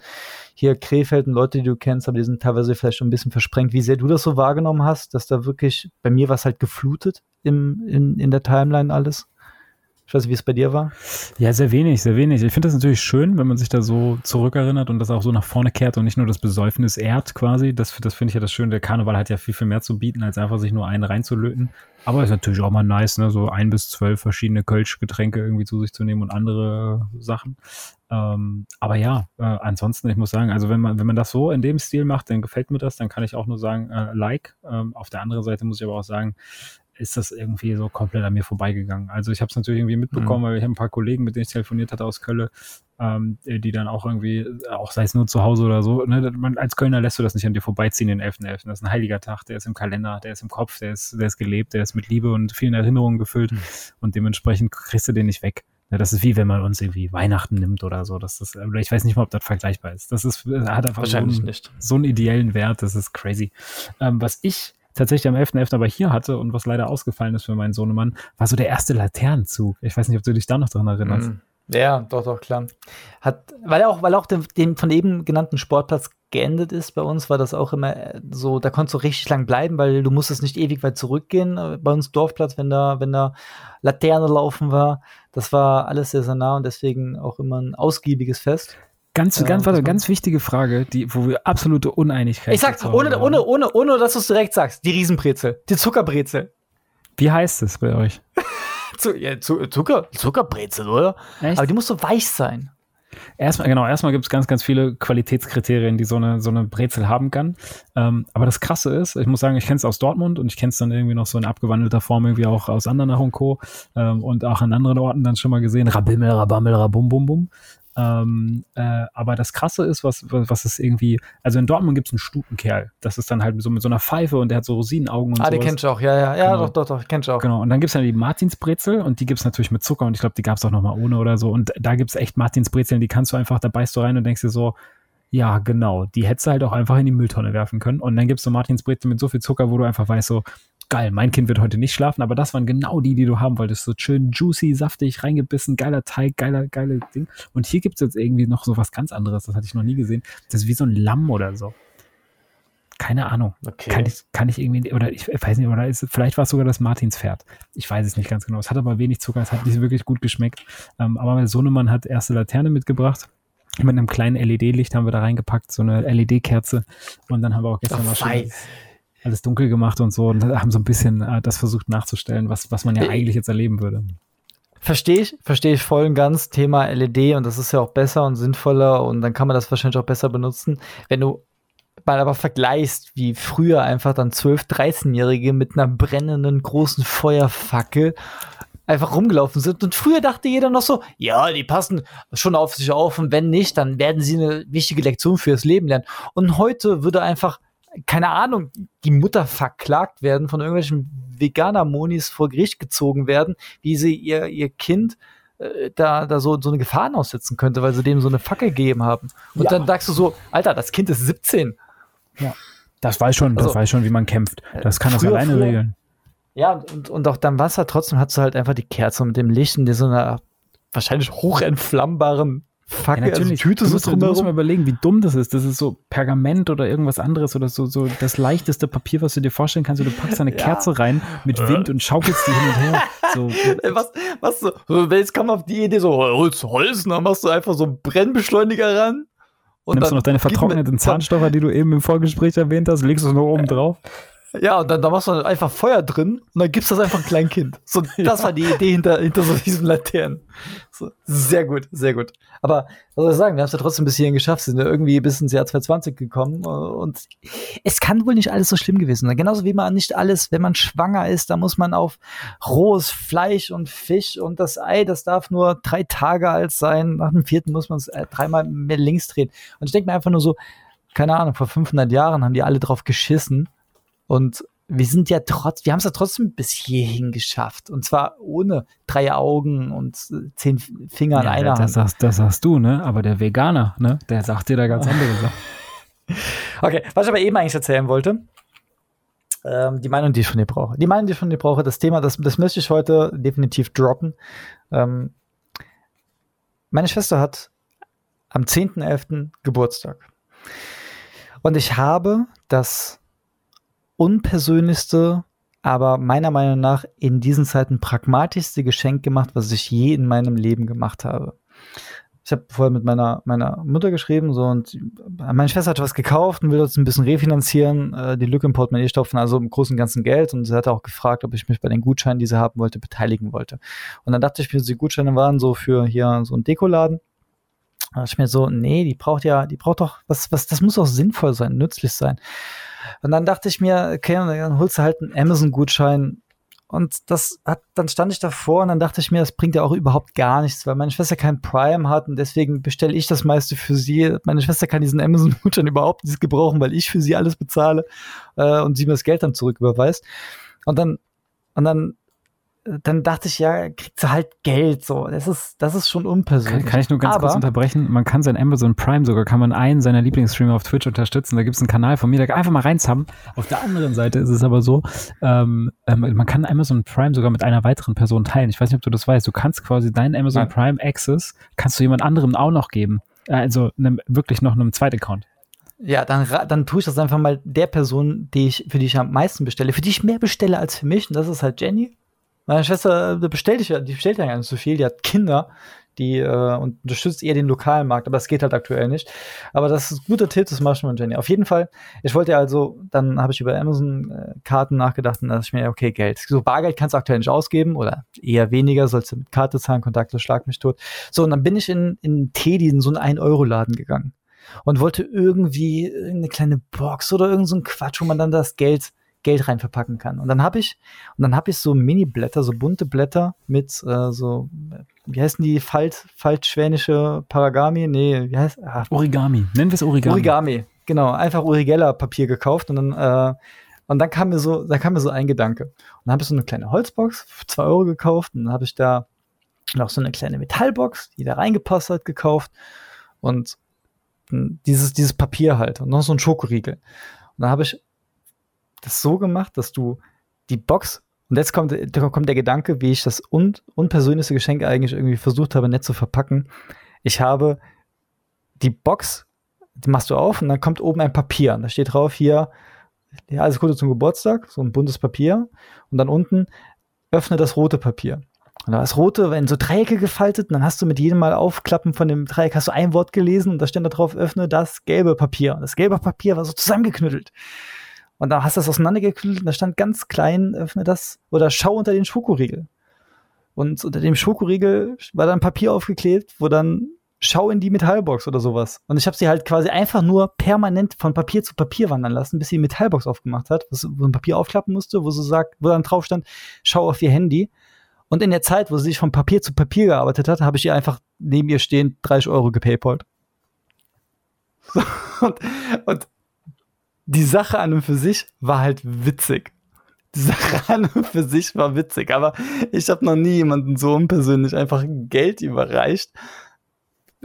hier Krefelden Leute, die du kennst, aber die sind teilweise vielleicht schon ein bisschen versprengt. Wie sehr du das so wahrgenommen hast, dass da wirklich, bei mir war es halt geflutet im, in, in der Timeline alles? Ich weiß nicht, wie es bei dir war. Ja, sehr wenig, sehr wenig. Ich finde das natürlich schön, wenn man sich da so zurückerinnert und das auch so nach vorne kehrt und nicht nur das Besäufnis ehrt quasi. Das, das finde ich ja das Schöne. Der Karneval hat ja viel, viel mehr zu bieten, als einfach sich nur einen reinzulöten. Aber ist natürlich auch mal nice, ne? so ein bis zwölf verschiedene Kölsch-Getränke irgendwie zu sich zu nehmen und andere Sachen. Ähm, aber ja, äh, ansonsten, ich muss sagen, also wenn man, wenn man das so in dem Stil macht, dann gefällt mir das, dann kann ich auch nur sagen, äh, like. Ähm, auf der anderen Seite muss ich aber auch sagen, ist das irgendwie so komplett an mir vorbeigegangen. Also ich habe es natürlich irgendwie mitbekommen, mhm. weil ich habe ein paar Kollegen, mit denen ich telefoniert hatte aus Köln, ähm, die dann auch irgendwie, auch sei es nur zu Hause oder so, ne, man, als Kölner lässt du das nicht an dir vorbeiziehen, den 11.11. .11. Das ist ein heiliger Tag, der ist im Kalender, der ist im Kopf, der ist, der ist gelebt, der ist mit Liebe und vielen Erinnerungen gefüllt mhm. und dementsprechend kriegst du den nicht weg. Ja, das ist wie wenn man uns irgendwie Weihnachten nimmt oder so. Das ist, ich weiß nicht mal, ob das vergleichbar ist. Das ist, hat einfach so einen, so einen, ideellen Wert. Das ist crazy. Ähm, was ich tatsächlich am 11.11. .11. aber hier hatte und was leider ausgefallen ist für meinen Sohnemann, war so der erste Laternenzug. Ich weiß nicht, ob du dich da noch dran erinnerst. Mm. Ja, doch, doch, klar. Hat, weil auch, weil auch dem, dem von eben genannten Sportplatz geendet ist bei uns, war das auch immer äh, so, da konntest du richtig lang bleiben, weil du musstest nicht ewig weit zurückgehen. Äh, bei uns Dorfplatz, wenn da, wenn da Laterne laufen war, das war alles sehr, sehr nah und deswegen auch immer ein ausgiebiges Fest. Ganz, ganz, warte, ganz wichtige Frage, die, wo wir absolute Uneinigkeit Ich sag, ohne, ohne, ohne, ohne, dass du es direkt sagst, die Riesenbrezel, die Zuckerbrezel. Wie heißt es bei euch? ja, Zucker, Zuckerbrezel, oder? Echt? Aber die muss so weich sein. Erstmal, genau, erstmal gibt es ganz, ganz viele Qualitätskriterien, die so eine, so eine Brezel haben kann. Ähm, aber das Krasse ist, ich muss sagen, ich kenne es aus Dortmund und ich kenne es dann irgendwie noch so in abgewandelter Form irgendwie auch aus Andernach und Co. Ähm, und auch an anderen Orten dann schon mal gesehen. Rabimmel, Rabammel, Rabum, Bum, Bum. Ähm, äh, aber das Krasse ist, was, was, was ist irgendwie, also in Dortmund gibt es einen Stutenkerl. Das ist dann halt so mit so einer Pfeife und der hat so Rosinenaugen und so. Ah, den kennst du auch, ja, ja, ja, Genau. doch, doch, doch, kennst du auch. Genau, und dann gibt es dann die Martinsbrezel und die gibt es natürlich mit Zucker und ich glaube, die gab es auch nochmal ohne oder so. Und da gibt es echt Martinsbrezeln, die kannst du einfach, da beißt du rein und denkst dir so, ja, genau, die hättest du halt auch einfach in die Mülltonne werfen können. Und dann gibt es so Martinsbrezel mit so viel Zucker, wo du einfach weißt, so, geil, mein Kind wird heute nicht schlafen, aber das waren genau die, die du haben wolltest. So schön juicy, saftig, reingebissen, geiler Teig, geiler, geiler Ding. Und hier gibt es jetzt irgendwie noch so was ganz anderes, das hatte ich noch nie gesehen. Das ist wie so ein Lamm oder so. Keine Ahnung. Okay. Kann ich, kann ich irgendwie, oder ich weiß nicht, oder ist, vielleicht war es sogar das Martinspferd. Ich weiß es nicht ganz genau. Es hat aber wenig Zucker, es hat nicht wirklich gut geschmeckt. Ähm, aber mein Sohnemann hat erste Laterne mitgebracht. Mit einem kleinen LED-Licht haben wir da reingepackt, so eine LED-Kerze. Und dann haben wir auch gestern mal schön. Alles dunkel gemacht und so und haben so ein bisschen äh, das versucht nachzustellen, was, was man ja Äh, eigentlich jetzt erleben würde. Verstehe ich, verstehe ich voll und ganz. Thema LED und das ist ja auch besser und sinnvoller und dann kann man das wahrscheinlich auch besser benutzen. Wenn du mal aber vergleichst, wie früher einfach dann 12-, 13-Jährige mit einer brennenden großen Feuerfackel einfach rumgelaufen sind. Und früher dachte jeder noch so, ja, die passen schon auf sich auf und wenn nicht, dann werden sie eine wichtige Lektion fürs Leben lernen. Und heute würde einfach, keine Ahnung, die Mutter verklagt werden von irgendwelchen Veganer-Monis vor Gericht gezogen werden, wie sie ihr, ihr Kind äh, da, da so, so eine Gefahren aussetzen könnte, weil sie dem so eine Fackel gegeben haben. Und Ja. dann sagst du so, Alter, das Kind ist 17. Das weiß schon, das Also, weiß schon, wie man kämpft. Das kann das alleine früher- regeln. Ja, und, und auch dann Wasser, trotzdem hast du halt einfach die Kerze mit dem Licht und dir so einer wahrscheinlich hochentflammbaren Fackel, also Tüte du so musst, du musst mal überlegen, wie dumm das ist. Das ist so Pergament oder irgendwas anderes oder so, so das leichteste Papier, was du dir vorstellen kannst. Du packst eine Ja. Kerze rein mit Wind und schaukelst die hin und her. So, Was, was so, jetzt kam auf die Idee so, holst Holz, dann machst du einfach so einen Brennbeschleuniger ran. Und nimmst du noch deine vertrockneten Zahnstocher, die du eben im Vorgespräch erwähnt hast, legst du es nur oben drauf. Ja, und dann, dann machst du einfach Feuer drin und dann gibst du das einfach ein kleines Kind. So, das war die Idee hinter, hinter so diesen Laternen. So, sehr gut, sehr gut. Aber was soll ich sagen, wir haben es ja trotzdem bis hierhin geschafft, sind ja irgendwie bis ins Jahr 2020 gekommen äh, und es kann wohl nicht alles so schlimm gewesen sein. Genauso wie man nicht alles, wenn man schwanger ist, da muss man auf rohes Fleisch und Fisch und das Ei, das darf nur drei Tage alt sein. Nach dem vierten muss man es äh, dreimal mehr links drehen. Und ich denke mir einfach nur so, keine Ahnung, vor 500 Jahren haben die alle drauf geschissen. Und wir sind ja trotz, wir haben es ja trotzdem bis hierhin geschafft. Und zwar ohne drei Augen und äh, zehn Finger an Ja, einer das, Hand. sagst, das sagst du, ne? Aber der Veganer, ne? Der sagt dir da ganz andere Sachen. Okay, was ich aber eben eigentlich erzählen wollte, ähm, die Meinung, die ich von dir brauche. Die Meinung, die ich von dir brauche, das Thema, das, das möchte ich heute definitiv droppen. Ähm, meine Schwester hat am 10.11. Geburtstag. Und ich habe das unpersönlichste, aber meiner Meinung nach in diesen Zeiten pragmatischste Geschenk gemacht, was ich je in meinem Leben gemacht habe. Ich habe vorher mit meiner, meiner Mutter geschrieben, so und meine Schwester hat was gekauft und will uns ein bisschen refinanzieren, äh, die Lücke im Portemonnaie stopfen, also im großen ganzen Geld. Und sie hat auch gefragt, ob ich mich bei den Gutscheinen, die sie haben wollte, beteiligen wollte. Und dann dachte ich mir, die Gutscheine waren so für hier so ein Dekoladen. Da dachte ich mir so, nee, die braucht ja, die braucht doch, was, was, das muss auch sinnvoll sein, nützlich sein. Und dann dachte ich mir, okay, dann holst du halt einen Amazon-Gutschein. Und das hat, dann stand ich davor und dann dachte ich mir, das bringt ja auch überhaupt gar nichts, weil meine Schwester kein Prime hat und deswegen bestelle ich das meiste für sie. Meine Schwester kann diesen Amazon-Gutschein überhaupt nicht gebrauchen, weil ich für sie alles bezahle äh, und sie mir das Geld dann zurück überweist. Und dann, und dann, dann dachte ich, ja, kriegt sie halt Geld, so. Das ist, das ist schon unpersönlich. Kann, kann ich nur ganz kurz Aber- unterbrechen? Man kann sein Amazon Prime sogar, kann man einen seiner Lieblingsstreamer auf Twitch unterstützen. Da gibt es einen Kanal von mir, da einfach mal reinzappen. Auf der anderen Seite ist es aber so, ähm, ähm, man kann Amazon Prime sogar mit einer weiteren Person teilen. Ich weiß nicht, ob du das weißt. Du kannst quasi deinen Amazon Nein. Prime Access, kannst du jemand anderem auch noch geben. Äh, Also einem, wirklich noch einem Zweitaccount. Ja, dann, dann tue ich das einfach mal der Person, die ich, für die ich am meisten bestelle, für die ich mehr bestelle als für mich, und das ist halt Jenny. Meine Schwester äh, bestellt, ich, ja- die bestellt ja gar nicht so viel, die hat Kinder, die äh, und unterstützt eher den lokalen Markt, aber das geht halt aktuell nicht. Aber das ist ein guter Tipp, das du mit Jenny. Auf jeden Fall, ich wollte ja also, dann habe ich über Amazon-Karten nachgedacht und da dachte ich mir, okay, Geld. So Bargeld kannst du aktuell nicht ausgeben oder eher weniger, sollst du mit Karte zahlen, Kontakte, schlag mich tot. So, und dann bin ich in, in Teddy, in so einen 1-Euro-Laden gegangen und wollte irgendwie irgendeine kleine Box oder irgend so Quatsch, wo man dann das Geld Geld rein verpacken kann. Und dann habe ich, und dann habe ich so Mini-Blätter, so bunte Blätter mit äh, so, wie heißen die, Falt, faltschwänische Paragami? Nee, wie heißt ah. Origami. Nennen wir es Origami. Origami, genau. Einfach Origella-Papier gekauft und dann, äh, und dann kam mir so, da kam mir so ein Gedanke. Und dann habe ich so eine kleine Holzbox für zwei Euro gekauft und dann habe ich da noch so eine kleine Metallbox, die da reingepasst hat, gekauft und dieses, dieses Papier halt und noch so ein Schokoriegel. Und dann habe ich das so gemacht, dass du die Box, und jetzt kommt, kommt der Gedanke, wie ich das un, unpersönlichste Geschenk eigentlich irgendwie versucht habe, nett zu verpacken. Ich habe die Box, die machst du auf und dann kommt oben ein Papier. Und da steht drauf hier, ja, alles Gute zum Geburtstag, so ein buntes Papier. Und dann unten, öffne das rote Papier. Und da das rote, wenn so Dreiecke gefaltet, und dann hast du mit jedem Mal Aufklappen von dem Dreieck, hast du ein Wort gelesen und da stand da drauf, öffne das gelbe Papier. Und das gelbe Papier war so zusammengeknüttelt. Und dann hast du das auseinandergeknüttelt und da stand ganz klein, öffne das oder schau unter den Schokoriegel. Und unter dem Schokoriegel war dann Papier aufgeklebt, wo dann schau in die Metallbox oder sowas. Und ich habe sie halt quasi einfach nur permanent von Papier zu Papier wandern lassen, bis sie die Metallbox aufgemacht hat, wo ein Papier aufklappen musste, wo sie sagt, wo dann drauf stand, schau auf ihr Handy. Und in der Zeit, wo sie sich von Papier zu Papier gearbeitet hat, habe ich ihr einfach neben ihr stehend 30 Euro gepaypalt. So, und, und die Sache an und für sich war halt witzig. Die Sache an und für sich war witzig, aber ich habe noch nie jemanden so unpersönlich einfach Geld überreicht,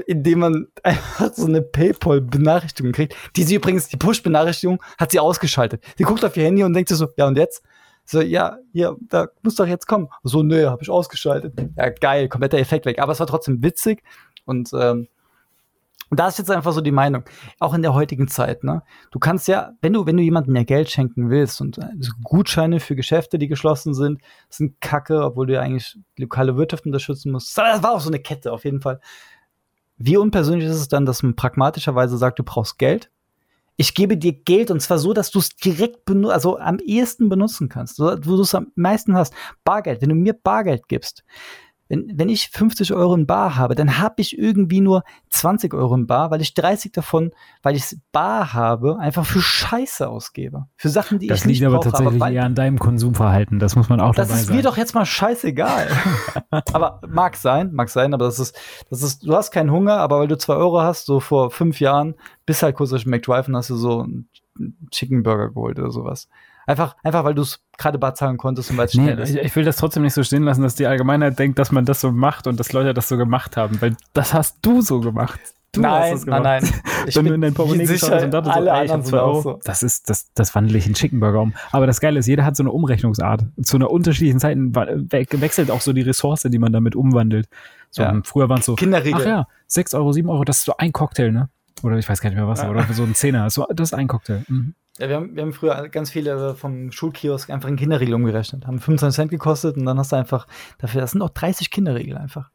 indem man einfach so eine PayPal-Benachrichtigung kriegt. Die sie übrigens, die Push-Benachrichtigung hat sie ausgeschaltet. Sie guckt auf ihr Handy und denkt sich so, ja und jetzt? So, ja, hier, da muss doch jetzt kommen. So, nö, habe ich ausgeschaltet. Ja, geil, kompletter Effekt weg. Aber es war trotzdem witzig und ähm, und da ist jetzt einfach so die Meinung, auch in der heutigen Zeit, ne? Du kannst ja, wenn du, wenn du jemandem ja Geld schenken willst und äh, Gutscheine für Geschäfte, die geschlossen sind, sind Kacke, obwohl du ja eigentlich lokale Wirtschaft unterstützen musst. Das war auch so eine Kette, auf jeden Fall. Wie unpersönlich ist es dann, dass man pragmatischerweise sagt, du brauchst Geld ich gebe dir Geld und zwar so, dass du es direkt also am ehesten benutzen kannst, wo du es am meisten hast. Bargeld, wenn du mir Bargeld gibst, wenn, wenn ich 50 Euro in Bar habe, dann habe ich irgendwie nur 20 Euro in Bar, weil ich 30 davon, weil ich Bar habe, einfach für Scheiße ausgebe. Für Sachen, die das ich nicht brauche. Das liegt aber tatsächlich eher an deinem Konsumverhalten. Das muss man auch das dabei ist mir doch jetzt mal scheißegal. aber mag sein, mag sein, aber das ist, das ist, du hast keinen Hunger, aber weil du zwei Euro hast, so vor fünf Jahren, bist halt kurz durch McDrive und hast du so einen Chicken Burger geholt oder sowas. Einfach, einfach weil du es gerade bar zahlen konntest und weil es schnell nee, ist. Ich will das trotzdem nicht so stehen lassen, dass die Allgemeinheit denkt, dass man das so macht und dass Leute das so gemacht haben, weil das hast du so gemacht. Du nein, nein, nein. Ich Wenn du in dein Portemonnaie geschaut hast und dachtest, alle so, ey, ich hab zwei Euro, so. das ist, das, das wandle ich in Chickenburger um. Aber das Geile ist, jeder hat so eine Umrechnungsart. Zu einer unterschiedlichen Zeit wechselt auch so die Ressource, die man damit umwandelt. So, ja. Früher waren es so, Kinderregel. ach ja, sechs Euro, sieben Euro, das ist so ein Cocktail, ne? Oder ich weiß gar nicht mehr was, ja. oder so ein Zehner. So, das ist ein Cocktail. Mhm. Ja, wir haben, wir haben früher ganz viele vom Schulkiosk einfach in Kinderriegel umgerechnet. Haben 25 Cent gekostet und dann hast du einfach dafür, das sind auch 30 Kinderriegel einfach.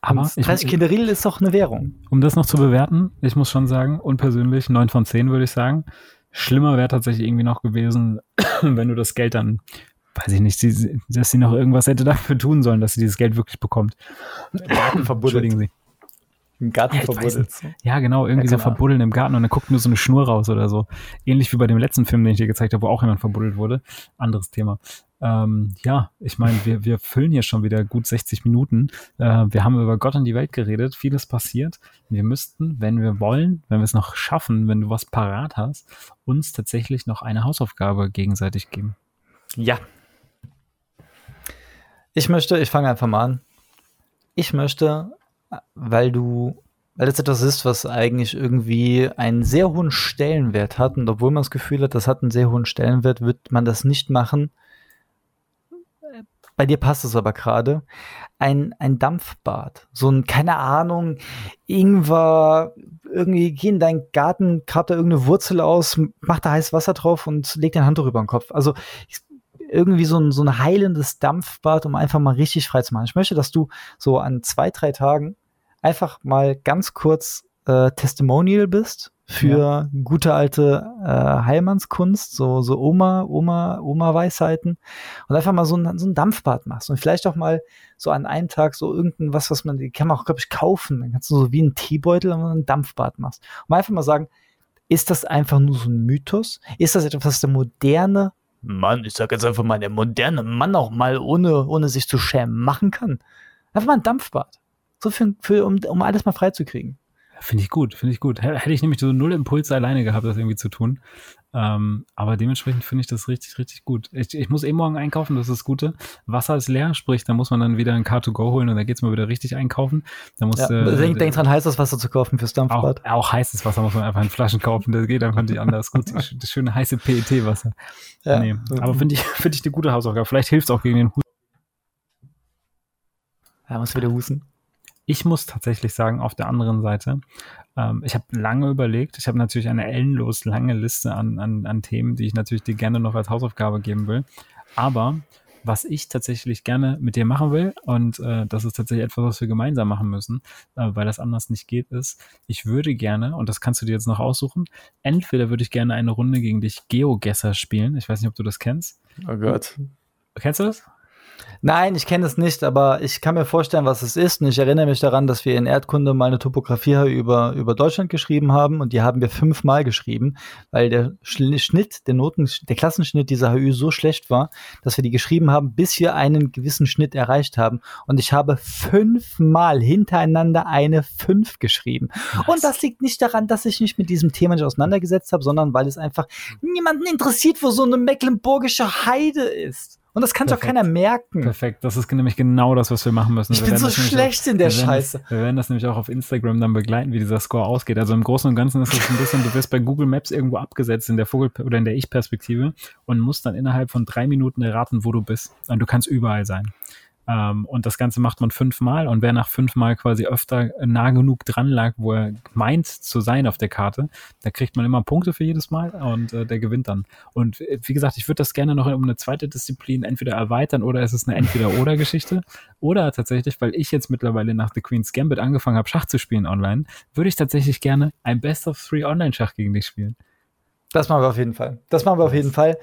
Aber und 30 ich, Kinderriegel ist doch eine Währung. Um das noch zu bewerten, ich muss schon sagen, unpersönlich 9 von 10 würde ich sagen. Schlimmer wäre tatsächlich irgendwie noch gewesen, wenn du das Geld dann, weiß ich nicht, dass sie noch irgendwas hätte dafür tun sollen, dass sie dieses Geld wirklich bekommt. Entschuldigen Sie. Im Garten ja, verbuddelt. Ja, genau, irgendwie ja, so verbuddeln im Garten und dann guckt nur so eine Schnur raus oder so. Ähnlich wie bei dem letzten Film, den ich dir gezeigt habe, wo auch jemand verbuddelt wurde. Anderes Thema. Ähm, ja, ich meine, wir, wir füllen hier schon wieder gut 60 Minuten. Äh, wir haben über Gott und die Welt geredet, vieles passiert. Wir müssten, wenn wir wollen, wenn wir es noch schaffen, wenn du was parat hast, uns tatsächlich noch eine Hausaufgabe gegenseitig geben. Ja. Ich möchte, ich fange einfach mal an. Ich möchte weil du, weil das etwas ist, was eigentlich irgendwie einen sehr hohen Stellenwert hat und obwohl man das Gefühl hat, das hat einen sehr hohen Stellenwert, wird man das nicht machen. Bei dir passt es aber gerade. Ein, ein Dampfbad. So ein, keine Ahnung, Ingwer, irgendwie geh in deinen Garten, grab da irgendeine Wurzel aus, mach da heißes Wasser drauf und leg dein Handtuch über den Kopf. Also irgendwie so ein, so ein heilendes Dampfbad, um einfach mal richtig frei zu machen. Ich möchte, dass du so an zwei, drei Tagen einfach mal ganz kurz äh, Testimonial bist für ja. gute alte äh, Heilmannskunst, so, so Oma, Oma, Oma-Weisheiten und einfach mal so ein, so ein Dampfbad machst und vielleicht auch mal so an einem Tag so irgendwas, was man, die kann man auch, glaube ich, kaufen. Dann kannst du so wie ein Teebeutel ein Dampfbad machst. Und einfach mal sagen, ist das einfach nur so ein Mythos? Ist das etwas, was der moderne Mann, ich sag jetzt einfach mal, der moderne Mann auch mal ohne, ohne sich zu schämen machen kann. Einfach mal ein Dampfbad. So für, für um, um alles mal freizukriegen. Finde ich gut, finde ich gut. Hätte ich nämlich so null Impulse alleine gehabt, das irgendwie zu tun. Ähm, aber dementsprechend finde ich das richtig, richtig gut. Ich, ich muss eh morgen einkaufen, das ist das Gute. Wasser ist leer, sprich, da muss man dann wieder ein Car2Go holen und da geht's mal wieder richtig einkaufen. Da muss, Ja, äh, denk, denk dran, heißes Wasser zu kaufen fürs auch, Dampfbad. auch heißes Wasser muss man einfach in Flaschen kaufen. Das geht einfach nicht anders. Gut, das, das schöne heiße PET-Wasser. Ja. Nee, aber finde ich, finde ich eine gute Hausaufgabe. Vielleicht hilft es auch gegen den Husten. Ja, muss wieder husten. Ich muss tatsächlich sagen, auf der anderen Seite, ähm, ich habe lange überlegt, ich habe natürlich eine ellenlos lange Liste an, an, an Themen, die ich natürlich dir gerne noch als Hausaufgabe geben will. Aber was ich tatsächlich gerne mit dir machen will, und äh, das ist tatsächlich etwas, was wir gemeinsam machen müssen, äh, weil das anders nicht geht, ist, ich würde gerne, und das kannst du dir jetzt noch aussuchen, entweder würde ich gerne eine Runde gegen dich Geogesser spielen. Ich weiß nicht, ob du das kennst. Oh Gott. Kennst du das? Nein, ich kenne es nicht, aber ich kann mir vorstellen, was es ist. Und ich erinnere mich daran, dass wir in Erdkunde mal eine Topografie über, über Deutschland geschrieben haben und die haben wir fünfmal geschrieben, weil der Schnitt, der Noten, der Klassenschnitt dieser HÜ so schlecht war, dass wir die geschrieben haben, bis wir einen gewissen Schnitt erreicht haben. Und ich habe fünfmal hintereinander eine fünf geschrieben. Und das liegt nicht daran, dass ich mich mit diesem Thema nicht auseinandergesetzt habe, sondern weil es einfach niemanden interessiert, wo so eine mecklenburgische Heide ist. Und das kann doch keiner merken. Perfekt, das ist nämlich genau das, was wir machen müssen. Ich Wir bin so schlecht in der wir Scheiße. Das, wir werden das nämlich auch auf Instagram dann begleiten, wie dieser Score ausgeht. Also im Großen und Ganzen ist es ein bisschen, du wirst bei Google Maps irgendwo abgesetzt in der Vogel- oder in der Ich-Perspektive und musst dann innerhalb von drei Minuten erraten, wo du bist. Und du kannst überall sein. Ähm, und das Ganze macht man fünfmal und wer nach fünfmal quasi öfter nah genug dran lag, wo er meint zu sein auf der Karte, da kriegt man immer Punkte für jedes Mal und äh, der gewinnt dann. Und äh, wie gesagt, ich würde das gerne noch um eine zweite Disziplin entweder erweitern oder es ist eine Entweder-Oder-Geschichte. Oder tatsächlich, weil ich jetzt mittlerweile nach The Queen's Gambit angefangen habe, Schach zu spielen online, würde ich tatsächlich gerne ein Best of Three Online-Schach gegen dich spielen. Das machen wir auf jeden Fall. Das machen wir auf jeden Fall.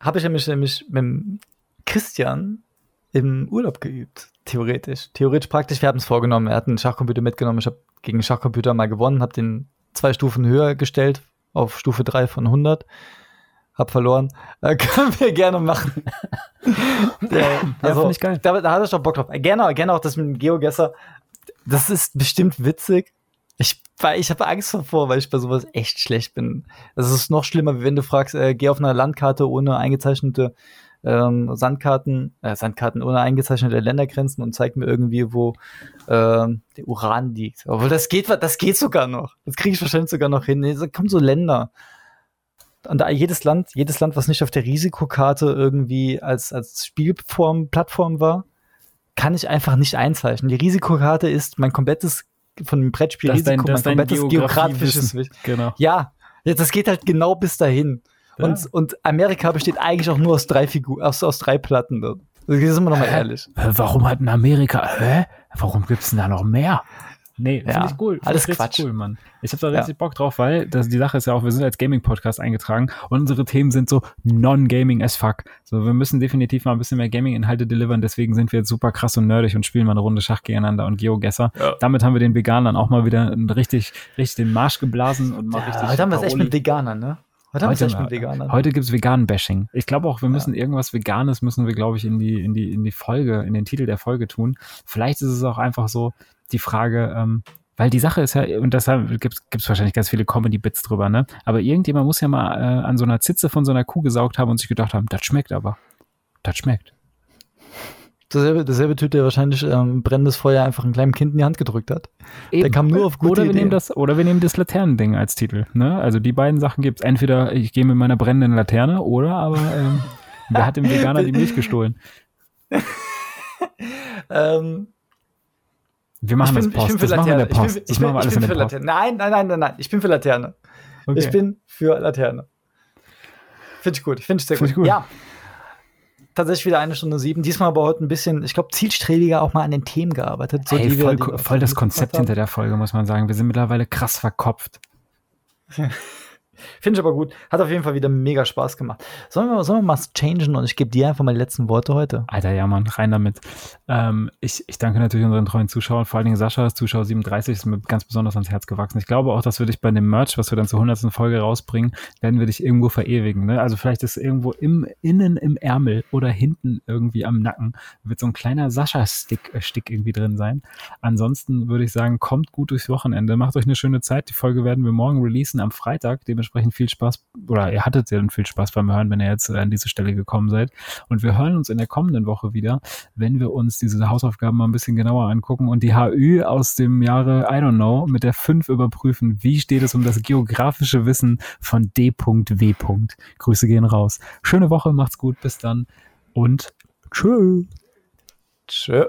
Habe ich nämlich, nämlich mit Christian im Urlaub geübt. Theoretisch. Theoretisch praktisch. Wir haben es vorgenommen. Er hat einen Schachcomputer mitgenommen. Ich habe gegen einen Schachcomputer mal gewonnen, habe den zwei Stufen höher gestellt, auf Stufe 3 von 100. Hab verloren. Äh, können wir gerne machen. Der, also, find ich geil. Da, da hatte ich doch Bock drauf. Gerne, gerne auch das mit dem Geogesser. Das ist bestimmt witzig. Ich, ich habe Angst davor, weil ich bei sowas echt schlecht bin. Das ist noch schlimmer, wie wenn du fragst, äh, geh auf einer Landkarte ohne eingezeichnete ähm, Sandkarten, äh, Sandkarten ohne eingezeichnete Ländergrenzen und zeig mir irgendwie, wo ähm, der Uran liegt. Obwohl das geht, das geht sogar noch. Das kriege ich wahrscheinlich sogar noch hin. Nee, da kommen so Länder. Und da jedes Land, jedes Land, was nicht auf der Risikokarte irgendwie als, als Spielform, Plattform war, kann ich einfach nicht einzeichnen. Die Risikokarte ist mein komplettes von dem Brettspiel dein- Risiko, ist mein dein komplettes geografisches. Genau. Ja, das geht halt genau bis dahin. Ja. Und, und Amerika besteht eigentlich auch nur aus drei Figuren, aus, aus drei Platten. Das sind wir noch mal ehrlich. Warum hat in Amerika, hä? Warum gibt's denn da noch mehr? Nee, Ja, finde ich cool. Find alles ich richtig Quatsch. cool, Mann. Ich habe da Ja. richtig Bock drauf, weil das, die Sache ist ja auch, wir sind als Gaming-Podcast eingetragen und unsere Themen sind so non-gaming as fuck. So, wir müssen definitiv mal ein bisschen mehr Gaming-Inhalte delivern, deswegen sind wir jetzt super krass und nerdig und spielen mal eine Runde Schach gegeneinander und Geogesser. Ja. Damit haben wir den Veganern auch mal wieder richtig, richtig den Marsch geblasen und mal Ja, richtig. heute haben wir es echt mit Veganern, ne? Heute es Heute, echt mit Veganern. heute gibt's Vegan-Bashing. Ich glaube auch, wir müssen irgendwas Veganes, müssen wir, glaube ich, in die, in die, in die Folge, in den Titel der Folge tun. Vielleicht ist es auch einfach so die Frage, ähm, weil die Sache ist ja, und deshalb gibt's gibt's wahrscheinlich ganz viele Comedy-Bits drüber, ne? Aber irgendjemand muss ja mal äh, an so einer Zitze von so einer Kuh gesaugt haben und sich gedacht haben, das schmeckt aber. Das schmeckt. Dasselbe, dasselbe Typ, der wahrscheinlich ähm, brennendes Feuer einfach einem kleinen Kind in die Hand gedrückt hat. Der kam nur auf gute oder wir Ideen. nehmen das Oder wir nehmen das Laternending als Titel. Ne? Also die beiden Sachen gibt's Entweder ich gehe mit meiner brennenden Laterne oder aber ähm, wer hat dem Veganer die Milch gestohlen? Ähm, Wir machen ich bin, das Post. ich bin für das machen wir in Laterne. der Post. Ich bin, ich bin, ich bin in für Post. Laterne. Nein, nein, nein, nein, nein. Ich bin für Laterne. Okay. Ich bin für Laterne. Finde ich gut. Finde ich sehr Find gut. ich gut. Ja. Tatsächlich wieder eine Stunde sieben. Diesmal aber heute ein bisschen, ich glaube, zielstrebiger auch mal an den Themen gearbeitet. So Ey, die wir- voll, die wir voll das Konzept hinter der Folge, muss man sagen. Wir sind mittlerweile krass verkopft. Finde ich aber gut. Hat auf jeden Fall wieder mega Spaß gemacht. Sollen wir, sollen wir mal changen und ich gebe dir einfach die letzten Worte heute? Alter, ja, Mann, rein damit. Ähm, ich, ich danke natürlich unseren treuen Zuschauern, vor allen Dingen Sascha, Zuschauer 37, ist mir ganz besonders ans Herz gewachsen. Ich glaube auch, dass wir dich bei dem Merch, was wir dann zur 100. Folge rausbringen, werden wir dich irgendwo verewigen. Ne? Also vielleicht ist irgendwo im, innen im Ärmel oder hinten irgendwie am Nacken wird so ein kleiner Sascha-Stick äh, Stick irgendwie drin sein. Ansonsten würde ich sagen, kommt gut durchs Wochenende, macht euch eine schöne Zeit. Die Folge werden wir morgen releasen am Freitag. Dementsprechend viel Spaß, oder ihr hattet ja dann viel Spaß beim Hören, wenn ihr jetzt an diese Stelle gekommen seid. Und wir hören uns in der kommenden Woche wieder, wenn wir uns diese Hausaufgaben mal ein bisschen genauer angucken und die HÜ aus dem Jahre, I don't know, mit der 5 überprüfen. Wie steht es um das geografische Wissen von D.W. Grüße gehen raus. Schöne Woche, macht's gut, bis dann und tschö. Tschö.